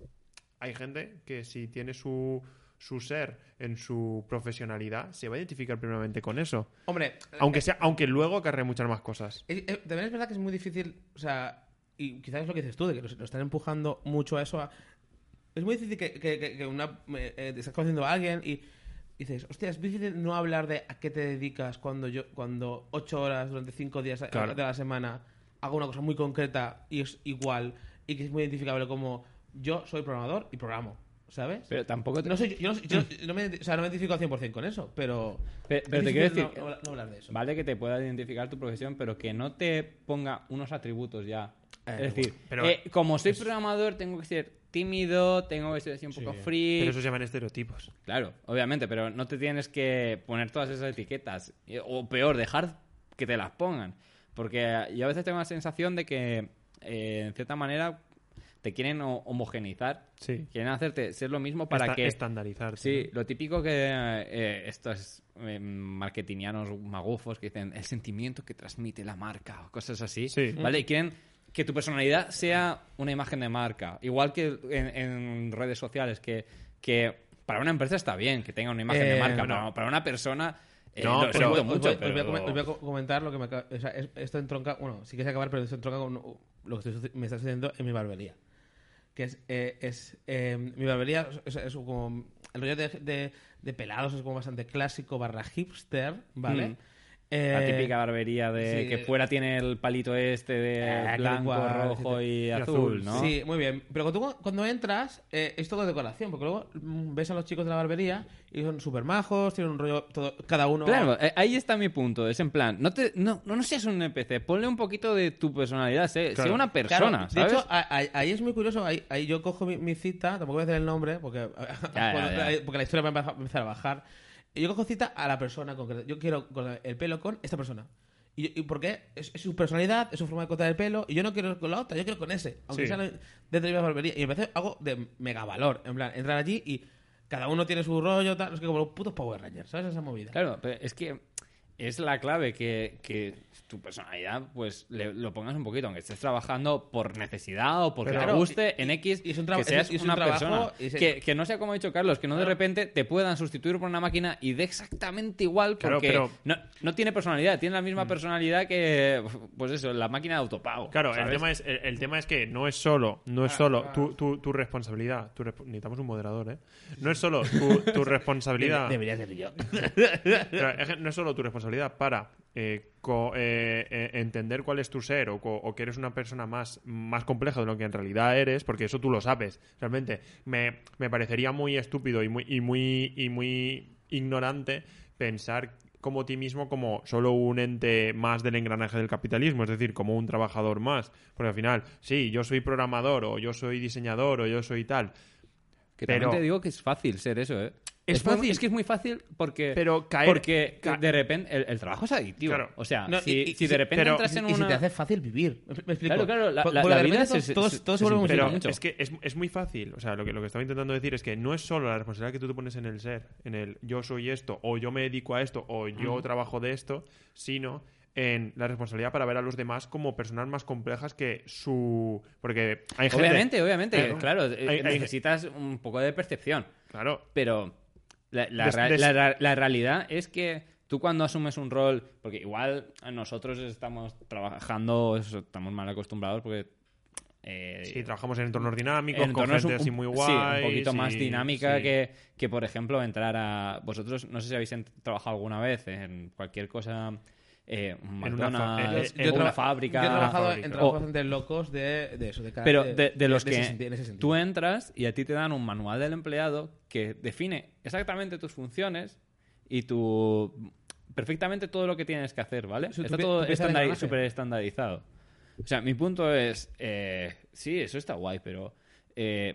S3: hay gente que si tiene su, su ser en su profesionalidad, se va a identificar primeramente con eso.
S2: Hombre,
S3: Aunque sea, aunque luego acarre muchas más cosas.
S2: Eh, eh, también es verdad que es muy difícil, o sea, y quizás es lo que dices tú, de que nos, nos están empujando mucho a eso. a- es muy difícil que, que- que- que una, eh, eh, estás conociendo a alguien y dices, hostia, es difícil no hablar de a qué te dedicas cuando yo cuando ocho horas durante cinco días
S3: Claro.
S2: de la semana hago una cosa muy concreta y es igual y que es muy identificable como yo soy programador y programo, ¿sabes?
S1: Pero tampoco te...
S2: no soy, yo, no, yo no me, o sea, no me identifico al 100% con eso, pero...
S1: Pe- pero
S2: es
S1: te quiero decir-
S2: no- no hablar de eso.
S1: Vale que te pueda identificar tu profesión, pero que no te ponga unos atributos ya.
S2: Eh,
S1: es decir,
S3: pero-
S1: eh, como soy programador, tengo que ser tímido, tengo que ser así un poco free.
S3: Pero eso se llaman estereotipos.
S1: Claro, obviamente, pero no te tienes que poner todas esas etiquetas. Eh, O peor, dejar que te las pongan. Porque yo a veces tengo la sensación de que, eh, en cierta manera, te quieren ho- homogeneizar.
S3: Sí.
S1: Quieren hacerte ser lo mismo para
S3: Esta-
S1: que...
S3: Estandarizarte.
S1: Sí,
S3: ¿no?
S1: lo típico que eh, estos eh, marketingianos magufos que dicen el sentimiento que transmite la marca o cosas así,
S3: Sí.
S1: ¿vale? Y quieren que tu personalidad sea una imagen de marca. Igual que en, en redes sociales, que, que para una empresa está bien que tenga una imagen de
S2: Eh,
S1: marca,
S3: bueno.
S1: pero para una persona... eh,
S3: No,
S1: lo
S3: pero-
S1: mucho,
S2: voy, os voy a
S1: pero-
S2: os voy a co- comentar lo que me acaba- o sea, es- esto entronca, bueno, sí que se acabar, pero esto entronca con lo que estoy- me está sucediendo en mi barbería. Que es, eh, es eh, mi barbería es, como el rollo de, de, de pelados es como bastante clásico barra hipster, ¿vale?
S1: Mm. La
S2: Eh,
S1: típica barbería de
S2: sí.
S1: que fuera tiene el palito este de
S2: qué
S1: blanco, rojo y, azul, ¿no?
S2: Sí, muy bien. Pero cuando, cuando entras, eh, es todo decoración, porque luego mm, ves a los chicos de la barbería y son súper majos, tienen un rollo, todo, cada uno...
S1: Claro, eh, ahí está mi punto. Es en plan, no te, no, no, no seas un NPC, ponle un poquito de tu personalidad, sé,
S3: Claro.
S1: sé una
S2: Claro,
S1: persona,
S2: de hecho, a- a- ahí es muy curioso. Ahí, ahí yo cojo mi, mi cita, tampoco voy a decir el nombre, porque,
S1: Ya,
S2: cuando-
S1: ya, ya.
S2: porque la historia va a empezar a bajar. Yo cojo cita a la persona concreta. Yo quiero el pelo con esta persona. ¿Y, y por qué? Es, es su personalidad, es su forma de cortar el pelo. Y yo no quiero con la otra, yo quiero con ese. Aunque
S3: Sí.
S2: sea dentro de la misma barbería. Y me parece algo de mega valor. En plan, entrar allí y cada uno tiene su rollo, tal. Es que como los putos Power Rangers, ¿sabes? Esa movida.
S1: Claro, pero es que es la clave que, que tu personalidad, pues le- lo pongas un poquito, aunque estés trabajando por necesidad o porque
S2: Claro,
S1: te guste
S2: y-
S1: en X,
S2: y es un
S1: que seas
S2: es un
S1: una
S2: trabajo
S1: persona. Que, que no sea como ha dicho Carlos, que no de repente te puedan sustituir por una máquina y dé exactamente igual
S3: Claro,
S1: porque
S3: pero-
S1: no, no tiene personalidad, tiene la misma personalidad que, pues eso, la máquina de autopago.
S3: Claro, el tema, es, el, el tema es que no es solo, no es
S2: Ah,
S3: solo
S2: ah.
S3: tu, tu, tu responsabilidad. tu resp- necesitamos un moderador, ¿eh? No es solo tu, tu responsabilidad.
S2: Debería ser yo.
S3: No es solo tu responsabilidad para eh, co- eh, eh, entender cuál es tu ser o, que eres una persona más, más compleja de lo que en realidad eres, porque eso tú lo sabes. Realmente me, me parecería muy estúpido y muy, y muy, y muy ignorante pensar como ti mismo como solo un ente más del engranaje del capitalismo, es decir, como un trabajador más. Porque al final, sí, yo soy programador o yo soy diseñador o yo soy tal,
S1: Que
S3: Pero-
S1: también te digo que es fácil ser eso, ¿eh?
S3: Es
S1: muy-
S3: fácil.
S1: es que es muy fácil porque,
S3: Pero caer-
S1: porque
S3: ca-
S1: de repente el, el trabajo es adictivo.
S3: Claro.
S1: O sea,
S2: No,
S1: si,
S2: y- y-
S1: si de repente
S3: pero-
S1: entras en
S2: y
S1: una...
S2: se te hace fácil vivir. ¿Me, explico?
S1: Claro, claro, la- la- la vida se-
S2: todo,
S1: se-
S2: todo
S1: se
S2: se vuelve
S3: Pero
S1: mucho.
S3: es que es, es muy fácil. O sea, lo que, lo que estaba intentando decir es que no es solo la responsabilidad que tú te pones en el ser, en el yo soy esto, o yo me dedico a esto, o yo trabajo de esto, sino en la responsabilidad para ver a los demás como personas más complejas que su. Porque hay gente.
S1: Obviamente, obviamente,
S3: Claro.
S1: claro,
S3: Hay- hay-
S1: necesitas un poco de percepción.
S3: Claro.
S1: Pero la, la
S3: Des-
S1: rea-
S3: des-
S1: la ra- la realidad es que tú cuando asumes un rol, porque igual nosotros estamos trabajando, estamos mal acostumbrados porque... eh,
S3: Sí, trabajamos en entornos dinámicos,
S1: en
S3: con
S1: entornos
S3: gente
S1: un-
S3: así muy
S1: sí,
S3: guay.
S1: un poquito más dinámica que, que, por ejemplo, entrar a... Vosotros, no sé si habéis trabajado alguna vez en cualquier cosa... Eh,
S3: En una eh, eh,
S1: una fábrica...
S2: Yo he trabajado en trabajos bastante locos de, de eso, de cada-
S1: Pero de, de los que
S2: senti- en ese sentido.
S1: tú entras y a ti te dan un manual del empleado que define exactamente tus funciones y tu perfectamente todo lo que tienes que hacer, ¿vale? Está todo estandari- súper estandarizado. O sea, mi punto es, eh, sí, eso está guay, pero eh,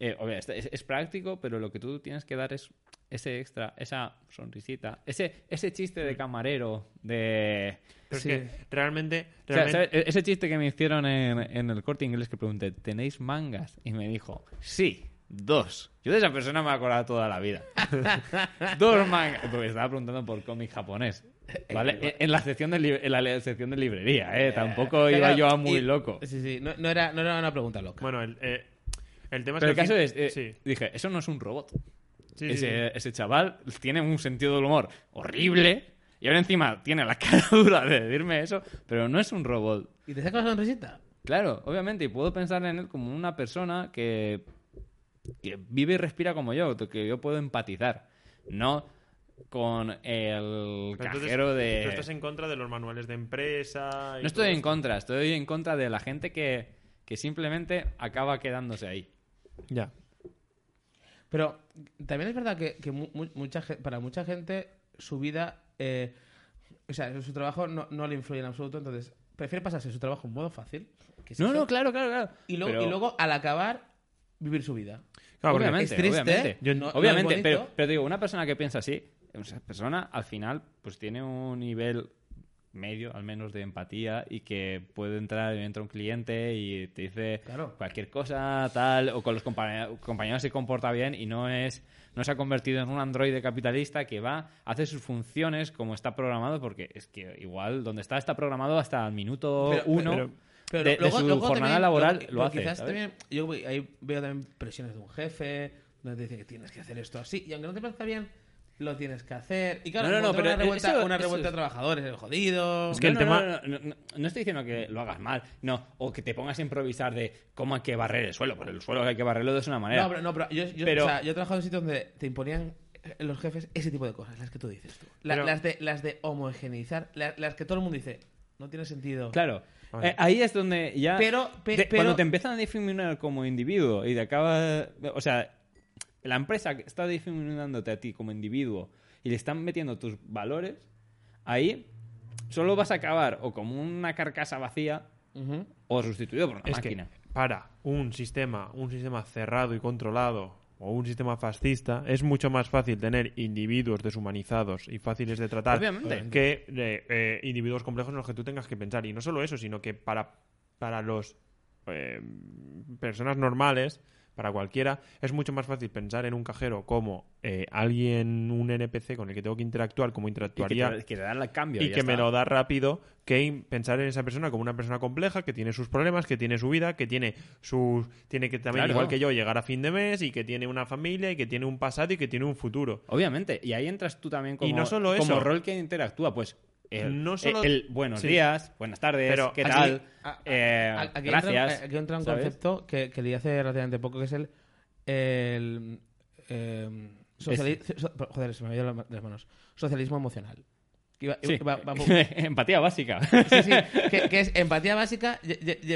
S1: eh, obvio, es, es- es práctico, pero lo que tú tienes que dar es ese extra, esa sonrisita, ese, ese chiste de camarero, de...
S3: Pero es
S2: Sí.
S3: que realmente.
S1: O sea. E- Ese chiste que me hicieron en, en el corte inglés que pregunté, ¿tenéis mangas? Y me dijo, sí, dos. Yo de esa persona me he acordado toda la vida. dos mangas. Porque estaba preguntando por cómic japonés. ¿Vale? En- en, la sección de li- en la sección de librería, ¿eh? Tampoco iba
S2: Claro,
S1: yo a muy
S2: y-
S1: loco.
S2: Sí, sí, no, no era, no era una pregunta loca.
S3: Bueno, el, eh, el tema es
S1: Pero el
S3: que. al
S1: caso
S3: fin-
S1: es, eh,
S3: sí.
S1: dije, eso no es un robot.
S3: Sí,
S1: ese,
S3: sí.
S1: ese chaval tiene un sentido del humor horrible. Y ahora encima tiene la cara dura de decirme eso, pero no es un robot.
S2: ¿Y te sacas la sonrisita?
S1: Claro, obviamente, y puedo pensar en él como una persona que, que vive y respira como yo, que yo puedo empatizar, no con el
S3: Pero entonces,
S1: cajero de...
S3: Tú estás en contra de los manuales de empresa. y
S1: No estoy en
S3: esto.
S1: contra, estoy en contra de la gente que, que simplemente acaba quedándose ahí.
S3: Ya.
S2: Pero también es verdad que, que mu- mucha para mucha gente su vida, eh, o sea, su trabajo no, no le influye en absoluto, entonces prefiere pasarse su trabajo en modo fácil. que
S1: No,
S2: eso,
S1: no, claro, claro, claro.
S2: Y luego,
S1: Pero-
S2: y luego al acabar, vivir su vida.
S3: Claro,
S1: obviamente,
S2: es triste,
S1: obviamente.
S2: yo no- no es
S1: obviamente, pero, pero te digo, una persona que piensa así, esa persona al final pues tiene un nivel medio, al menos, de empatía y que puede entrar, entra un cliente y te dice
S2: Claro.
S1: cualquier cosa, tal, o con los compañe- compañeros se comporta bien y no es no se ha convertido en un androide capitalista que va, hace sus funciones como está programado, porque es que igual donde está está programado hasta el minuto
S2: Pero-
S1: uno
S2: pero- Pero
S1: de, de
S2: luego-
S1: su
S2: luego
S1: jornada
S2: también-
S1: laboral lo
S2: pero
S1: hace.
S2: Quizás
S1: ¿sabes?
S2: también, yo ahí veo también presiones de un jefe, donde te dice que tienes que hacer esto así, y aunque no te parezca bien, lo tienes que hacer. Y claro,
S1: No, no, no, pero
S2: una revuelta,
S1: eso-
S2: una revuelta
S1: es-
S2: de trabajadores, jodido.
S3: Es que el
S1: no,
S3: tema-
S1: No, estoy diciendo que lo hagas mal, no, o que te pongas a improvisar de cómo hay que barrer el suelo, porque el suelo hay que barrerlo de una manera.
S2: No, pero, no, pero yo, yo,
S1: Pero-
S2: o sea, yo he trabajado en sitios donde te imponían eh, los jefes ese tipo de cosas, las que tú dices tú. La-
S3: Pero-
S2: las, de, las de homogeneizar, la- las que todo el mundo dice, no tiene sentido.
S1: Claro. Eh, ahí es donde ya.
S2: Pero- pe-
S1: de-
S2: pero-
S1: Cuando te empiezan a discriminar como individuo y te acaba. O sea, la empresa que está discriminándote a ti como individuo y le están metiendo tus valores, ahí solo vas a acabar o como una carcasa vacía o sustituido por una
S3: Es
S1: máquina.
S3: que para un sistema, un sistema cerrado y controlado o un sistema fascista, es mucho más fácil tener individuos deshumanizados y fáciles de tratar
S1: Obviamente.
S3: que eh, eh, individuos complejos en los que tú tengas que pensar. Y no solo eso, sino que para, para los eh, personas normales, para cualquiera, es mucho más fácil pensar en un cajero como eh, alguien, un NPC con el que tengo que interactuar, como
S1: Y que
S3: interactuaría
S1: te, que te dan el cambio.
S3: y
S1: ya
S3: que me lo da rápido que pensar en esa persona como una persona compleja que tiene sus problemas que tiene su vida que tiene sus tiene que también
S1: Claro.
S3: igual que yo llegar a fin de mes y que tiene una familia y que tiene un pasado y que tiene un futuro
S1: Obviamente, y ahí entras tú también como,
S3: Y no solo
S1: como rol que interactúa, pues el,
S3: No solo-
S1: el buenos
S3: Sí.
S1: días, buenas tardes,
S3: Pero
S1: ¿qué tal?
S2: A- a-
S1: Eh,
S2: a- aquí
S1: gracias.
S2: Entra, aquí entra un
S1: ¿sabes?
S2: concepto que, que leí hace relativamente poco, que es el. el eh, sociali- so- joder, se me de las manos. Socialismo emocional. Iba-
S1: Sí.
S2: iba-
S1: Empatía básica.
S2: Sí, sí, que, que es empatía básica,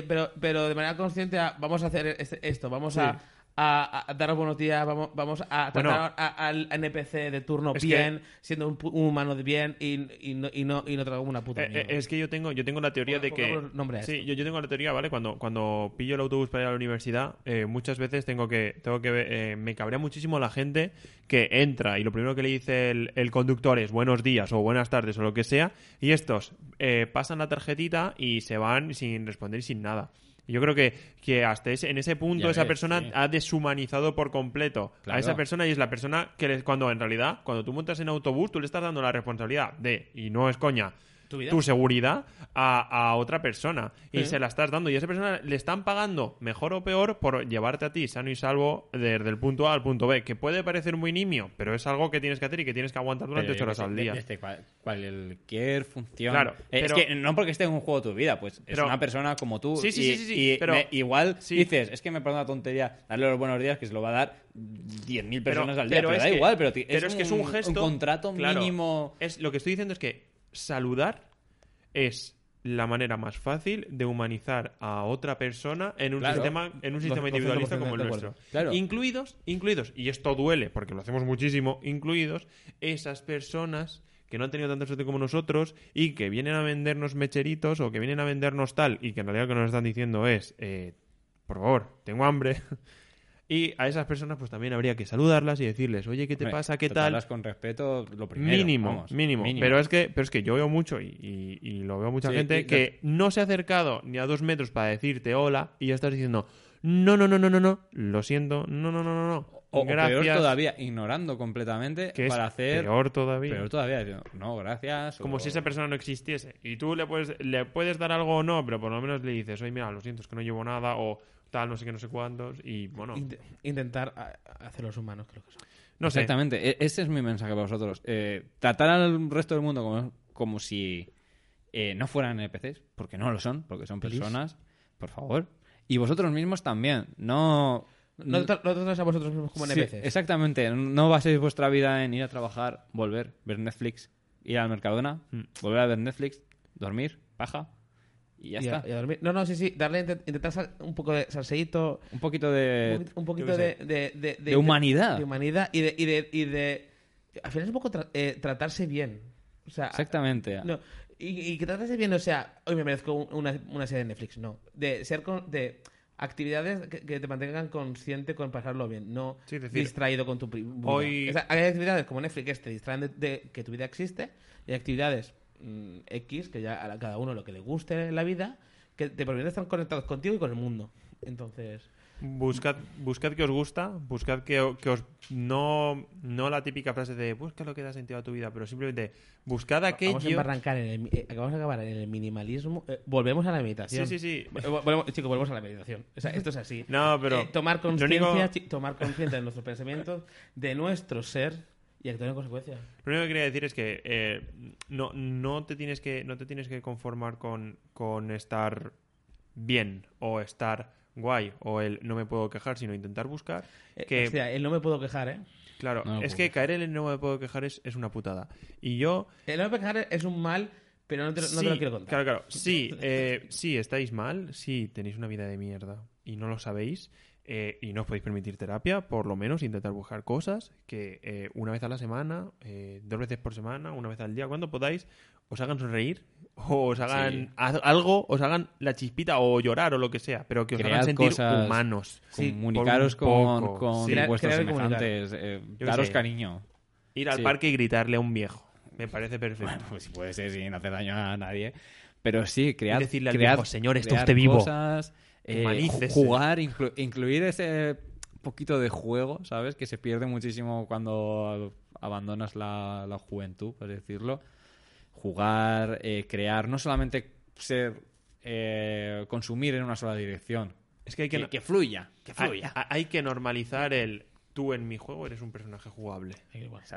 S2: pero, pero de manera consciente a, vamos a hacer este- esto, vamos a, a, a daros buenos días, vamos, vamos a tratar al NPC de turno
S3: que-
S2: bien, siendo un, un humano de bien y, y no, y, no, y no trago una puta
S3: Eh, eh, es que yo tengo yo tengo la teoría de que
S2: nombre
S3: sí yo, yo tengo la teoría vale cuando cuando pillo el autobús para ir a la universidad eh, muchas veces tengo que tengo que eh, me cabrea muchísimo la gente que entra y lo primero que le dice el, el conductor es buenos días o buenas tardes o lo que sea y estos eh, pasan la tarjetita y se van sin responder y sin nada yo creo que, que hasta ese, en ese punto
S1: Ya
S3: esa
S1: ves,
S3: persona
S1: sí.
S3: ha deshumanizado por completo
S1: Claro.
S3: a esa persona y es la persona que le- cuando en realidad, cuando tú montas en autobús, tú le estás dando la responsabilidad de, y no es coña,
S2: Tu
S3: seguridad a, a otra persona y se la estás dando y a esa persona le están pagando mejor o peor por llevarte a ti sano y salvo desde el punto A al punto B que puede parecer muy nimio pero es algo que tienes que hacer y que tienes que aguantar durante ocho horas al
S1: de-
S3: día
S1: desde cual- cualquier función.
S3: Claro,
S1: Eh,
S3: pero-
S1: Es que no porque esté en un juego tu vida, pues es
S3: Pero-
S1: una persona como tú.
S3: Sí, sí,
S1: y,
S3: sí, sí,
S1: y
S3: pero-
S1: me- igual dices, es que me parece una tontería darle los buenos días que se lo va a dar 10.000 personas al día. Pero,
S3: es
S1: da
S3: que-
S1: igual, pero,
S3: pero es, que es un gesto
S1: contrato
S3: claro,
S1: mínimo.
S3: es lo que estoy diciendo es que saludar es la manera más fácil de humanizar a otra persona en un
S1: Claro.
S3: sistema en un sistema
S2: 200%
S3: individualista como el nuestro.
S1: Claro.
S3: incluidos incluidos y esto duele porque lo hacemos muchísimo incluidos esas personas que no han tenido tanta suerte como nosotros y que vienen a vendernos mecheritos o que vienen a vendernos tal y que en realidad lo que nos están diciendo es eh, por favor tengo hambre y a esas personas pues también habría que saludarlas y decirles oye qué te
S1: Hombre,
S3: pasa qué tal
S1: con respeto, lo primero.
S3: mínimo,
S1: vamos,
S3: mínimo, Pero es que, pero es que yo veo mucho y, y- y lo veo mucha
S1: Sí,
S3: gente
S1: y
S3: que no se ha acercado ni a dos metros para decirte hola y ya estás diciendo no, no, no, no, no, no, lo siento, no, no, no, no, no.
S1: O,
S3: gracias.
S1: peor todavía, ignorando completamente
S3: que
S1: para hacer.
S3: peor todavía.
S1: Peor todavía, diciendo, no, gracias.
S3: Como
S1: o-
S3: si esa persona no existiese. Y tú le puedes, le puedes dar algo o no, pero por lo menos le dices, oye, mira, lo siento, es que no llevo nada, o tal, no sé qué, no sé cuántos, y bueno,
S2: Int- intentar a- a hacer los humanos, creo que son.
S3: no sé.
S1: Exactamente, e- ese es mi mensaje para vosotros. Eh, tratar al resto del mundo como, como si eh, no fueran NPCs, porque no lo son, porque son
S2: Please.
S1: personas, por favor. Y vosotros mismos también, no...
S2: No, no tratáis a vosotros mismos como
S1: Sí,
S2: NPCs.
S1: exactamente, no baséis vuestra vida en ir a trabajar, volver, ver Netflix, ir al Mercadona,
S3: Mm.
S1: volver a ver Netflix, dormir, paja, y ya
S2: Y a-
S1: está.
S2: y a dormir. No, no, sí, sí. Darle, intent- intentar sal- un poco de salseíto,
S1: Un poquito de...
S2: un poquito, un poquito de, de, de,
S1: De humanidad.
S2: De humanidad y de, y de, y de- Al final es un poco tra- eh, tratarse bien. O sea,
S1: Exactamente.
S2: No, y, y que tratarse bien, o sea, hoy me merezco un- una, una serie de Netflix, no. De ser con, de actividades que, que te mantengan consciente con pasarlo bien, no
S3: Sí, decir,
S2: distraído con tu vida.
S3: hoy-
S2: O sea, hay actividades como Netflix que te distraen de, de que tu vida existe y hay actividades mm, X, que ya a cada uno lo que le guste en la vida, que te permite estar conectados contigo y con el mundo. Entonces,
S3: Buscad, buscad que os gusta, buscad que, que os... No, no la típica frase de busca lo que da sentido a tu vida, pero simplemente buscad
S2: vamos a
S3: aquello...
S2: embarrancar en el, mi- eh, vamos a acabar en el minimalismo. Eh, volvemos a la meditación.
S3: Sí, sí, sí.
S2: Eh, volvemos- chicos, volvemos a la meditación. O sea, esto es así.
S3: No, pero...
S2: Eh, tomar
S3: único-
S2: conciencia, tomar conciencia de nuestros pensamientos, de nuestro ser y actuar en consecuencia.
S3: Lo único que quería decir es que eh, no, no, te tienes que no te tienes que conformar con, con estar bien o estar guay o el no me puedo quejar, sino intentar buscar
S2: Eh,
S3: que...
S2: hostia, él no me puedo quejar, ¿eh?
S3: Claro,
S1: No
S3: es que caer en el no me puedo quejar es, es una putada. Y yo...
S2: El no me puedo quejar es un mal, pero no te, lo- no te lo quiero contar.
S3: Claro, claro. Sí, eh, sí, estáis mal, sí, tenéis una vida de mierda y no lo sabéis eh, y no os podéis permitir terapia, por lo menos intentar buscar cosas que eh, una vez a la semana, eh, dos veces por semana, una vez al día, cuando podáis, os hagan sonreír o os hagan
S1: Sí.
S3: algo, os hagan la chispita o llorar o lo que sea, pero que os
S1: Cread
S3: hagan sentir
S1: cosas-
S3: humanos.
S2: Sí,
S1: Comunicaros con, con
S3: Sí.
S1: Vuestros semejantes. eh, daros
S3: sé.
S1: cariño.
S3: Ir al
S1: Sí.
S3: parque y gritarle a un viejo. Me parece perfecto.
S1: Bueno, pues si puede ser sin hacer daño a nadie. Pero sí, crear.
S3: Y decirle al
S1: crear-
S3: viejo, "Señor, está usted vivo".
S1: Cosas, eh, jugar, inclu- incluir ese poquito de juego, ¿sabes? Que se pierde muchísimo cuando abandonas la, la juventud, por decirlo. Jugar, eh, crear, no solamente ser. eh, consumir en una sola dirección.
S3: Es que hay que,
S1: Que, que fluya, que
S3: hay,
S1: fluya.
S3: hay que normalizar el tú en mi juego eres un personaje jugable.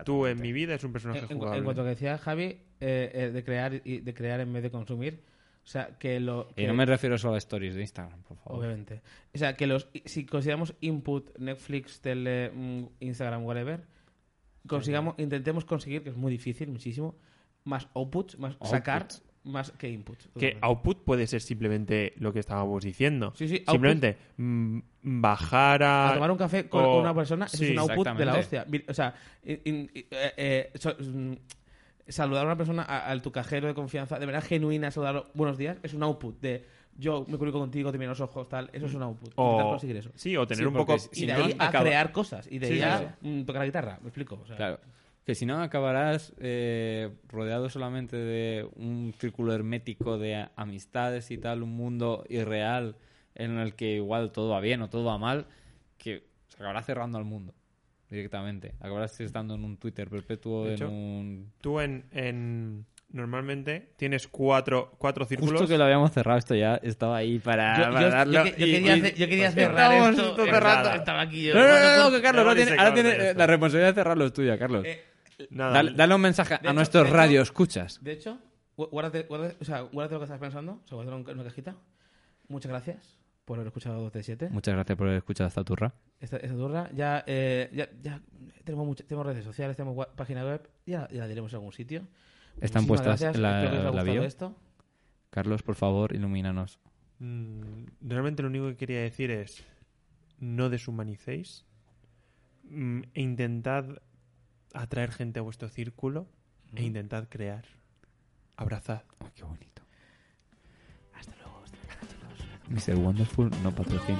S3: Tú en mi vida es un personaje
S2: En,
S3: jugable.
S2: en cuanto a lo que decía Javi, eh, eh, de crear de crear en vez de consumir, o sea, que lo...
S1: Y no me refiero solo a stories de Instagram, por favor.
S2: Obviamente. O sea, que los si consideramos input, Netflix, tele, mm, Instagram, whatever, consigamos, intentemos conseguir, que es muy difícil, muchísimo, más outputs, más sacar, más que inputs.
S3: Que output puede ser simplemente lo que estábamos diciendo.
S2: Sí, sí,
S3: simplemente mm, bajar a...
S2: a tomar un café con
S3: o-
S2: una persona
S3: sí,
S2: es un output de la hostia. O sea, in- in- eh, eh, so- mm, saludar a una persona, a, a tu cajero de confianza, de verdad genuina, saludarlo, buenos días, es un output de yo me comunico contigo, te miro los ojos, tal, eso es un output. Intentar
S3: O,
S2: conseguir eso.
S3: sí, o tener
S1: Sí,
S3: un poco...
S2: y de
S1: no,
S2: ahí a
S1: acaba-
S2: crear cosas, y de
S3: Sí,
S2: ahí
S3: sí,
S2: a mm, tocar la guitarra, me explico. O sea,
S1: Claro. Que si no acabarás eh, rodeado solamente de un círculo hermético de amistades y tal, un mundo irreal en el que igual todo va bien o todo va mal, que se acabará cerrando al mundo directamente. Acabarás estando en un Twitter perpetuo,
S3: De
S1: en
S3: hecho,
S1: un...
S3: Tú en, en- Normalmente tienes cuatro, cuatro círculos.
S1: Justo que lo habíamos cerrado esto ya, estaba ahí para,
S2: Yo,
S1: para
S2: yo-
S1: darlo
S2: yo yo
S1: y-
S2: quería,
S1: y-
S2: hacer- yo quería
S1: pues
S2: cerrar esto.
S1: todo
S2: en
S1: cerrado.
S2: rato, Estaba aquí yo.
S1: No, no, no, no, que Carlos, ahora tiene, ahora tiene, la responsabilidad de cerrarlo es tuya, Carlos.
S2: Eh,
S3: Nada,
S1: Dale, dale un mensaje a
S2: hecho-
S1: nuestros
S2: de hecho-
S1: radio escuchas.
S2: De hecho, gu- guárdate, guárdate- o sea, guárdate lo que estás pensando, o sea, guárdalo en una cajita. Muchas gracias por haber escuchado 2T7.
S1: Muchas gracias por haber escuchado esta turra.
S2: Esta, esta turra. Ya, eh, ya, ya tenemos, mucha- tenemos redes sociales, tenemos página web, ya, ya la diremos en algún sitio.
S1: Están
S2: Muchísimas
S1: puestas
S2: gracias,
S1: en la-
S2: espero que os haya
S1: la bio.
S2: esto.
S1: Carlos, por favor, ilumínanos.
S3: Mm, realmente lo único que quería decir es no deshumanicéis Mm, e intentad atraer gente a vuestro círculo e intentad crear abrazad
S1: Oh, qué bonito. Hasta luego. Mr. Wonderful no patrocina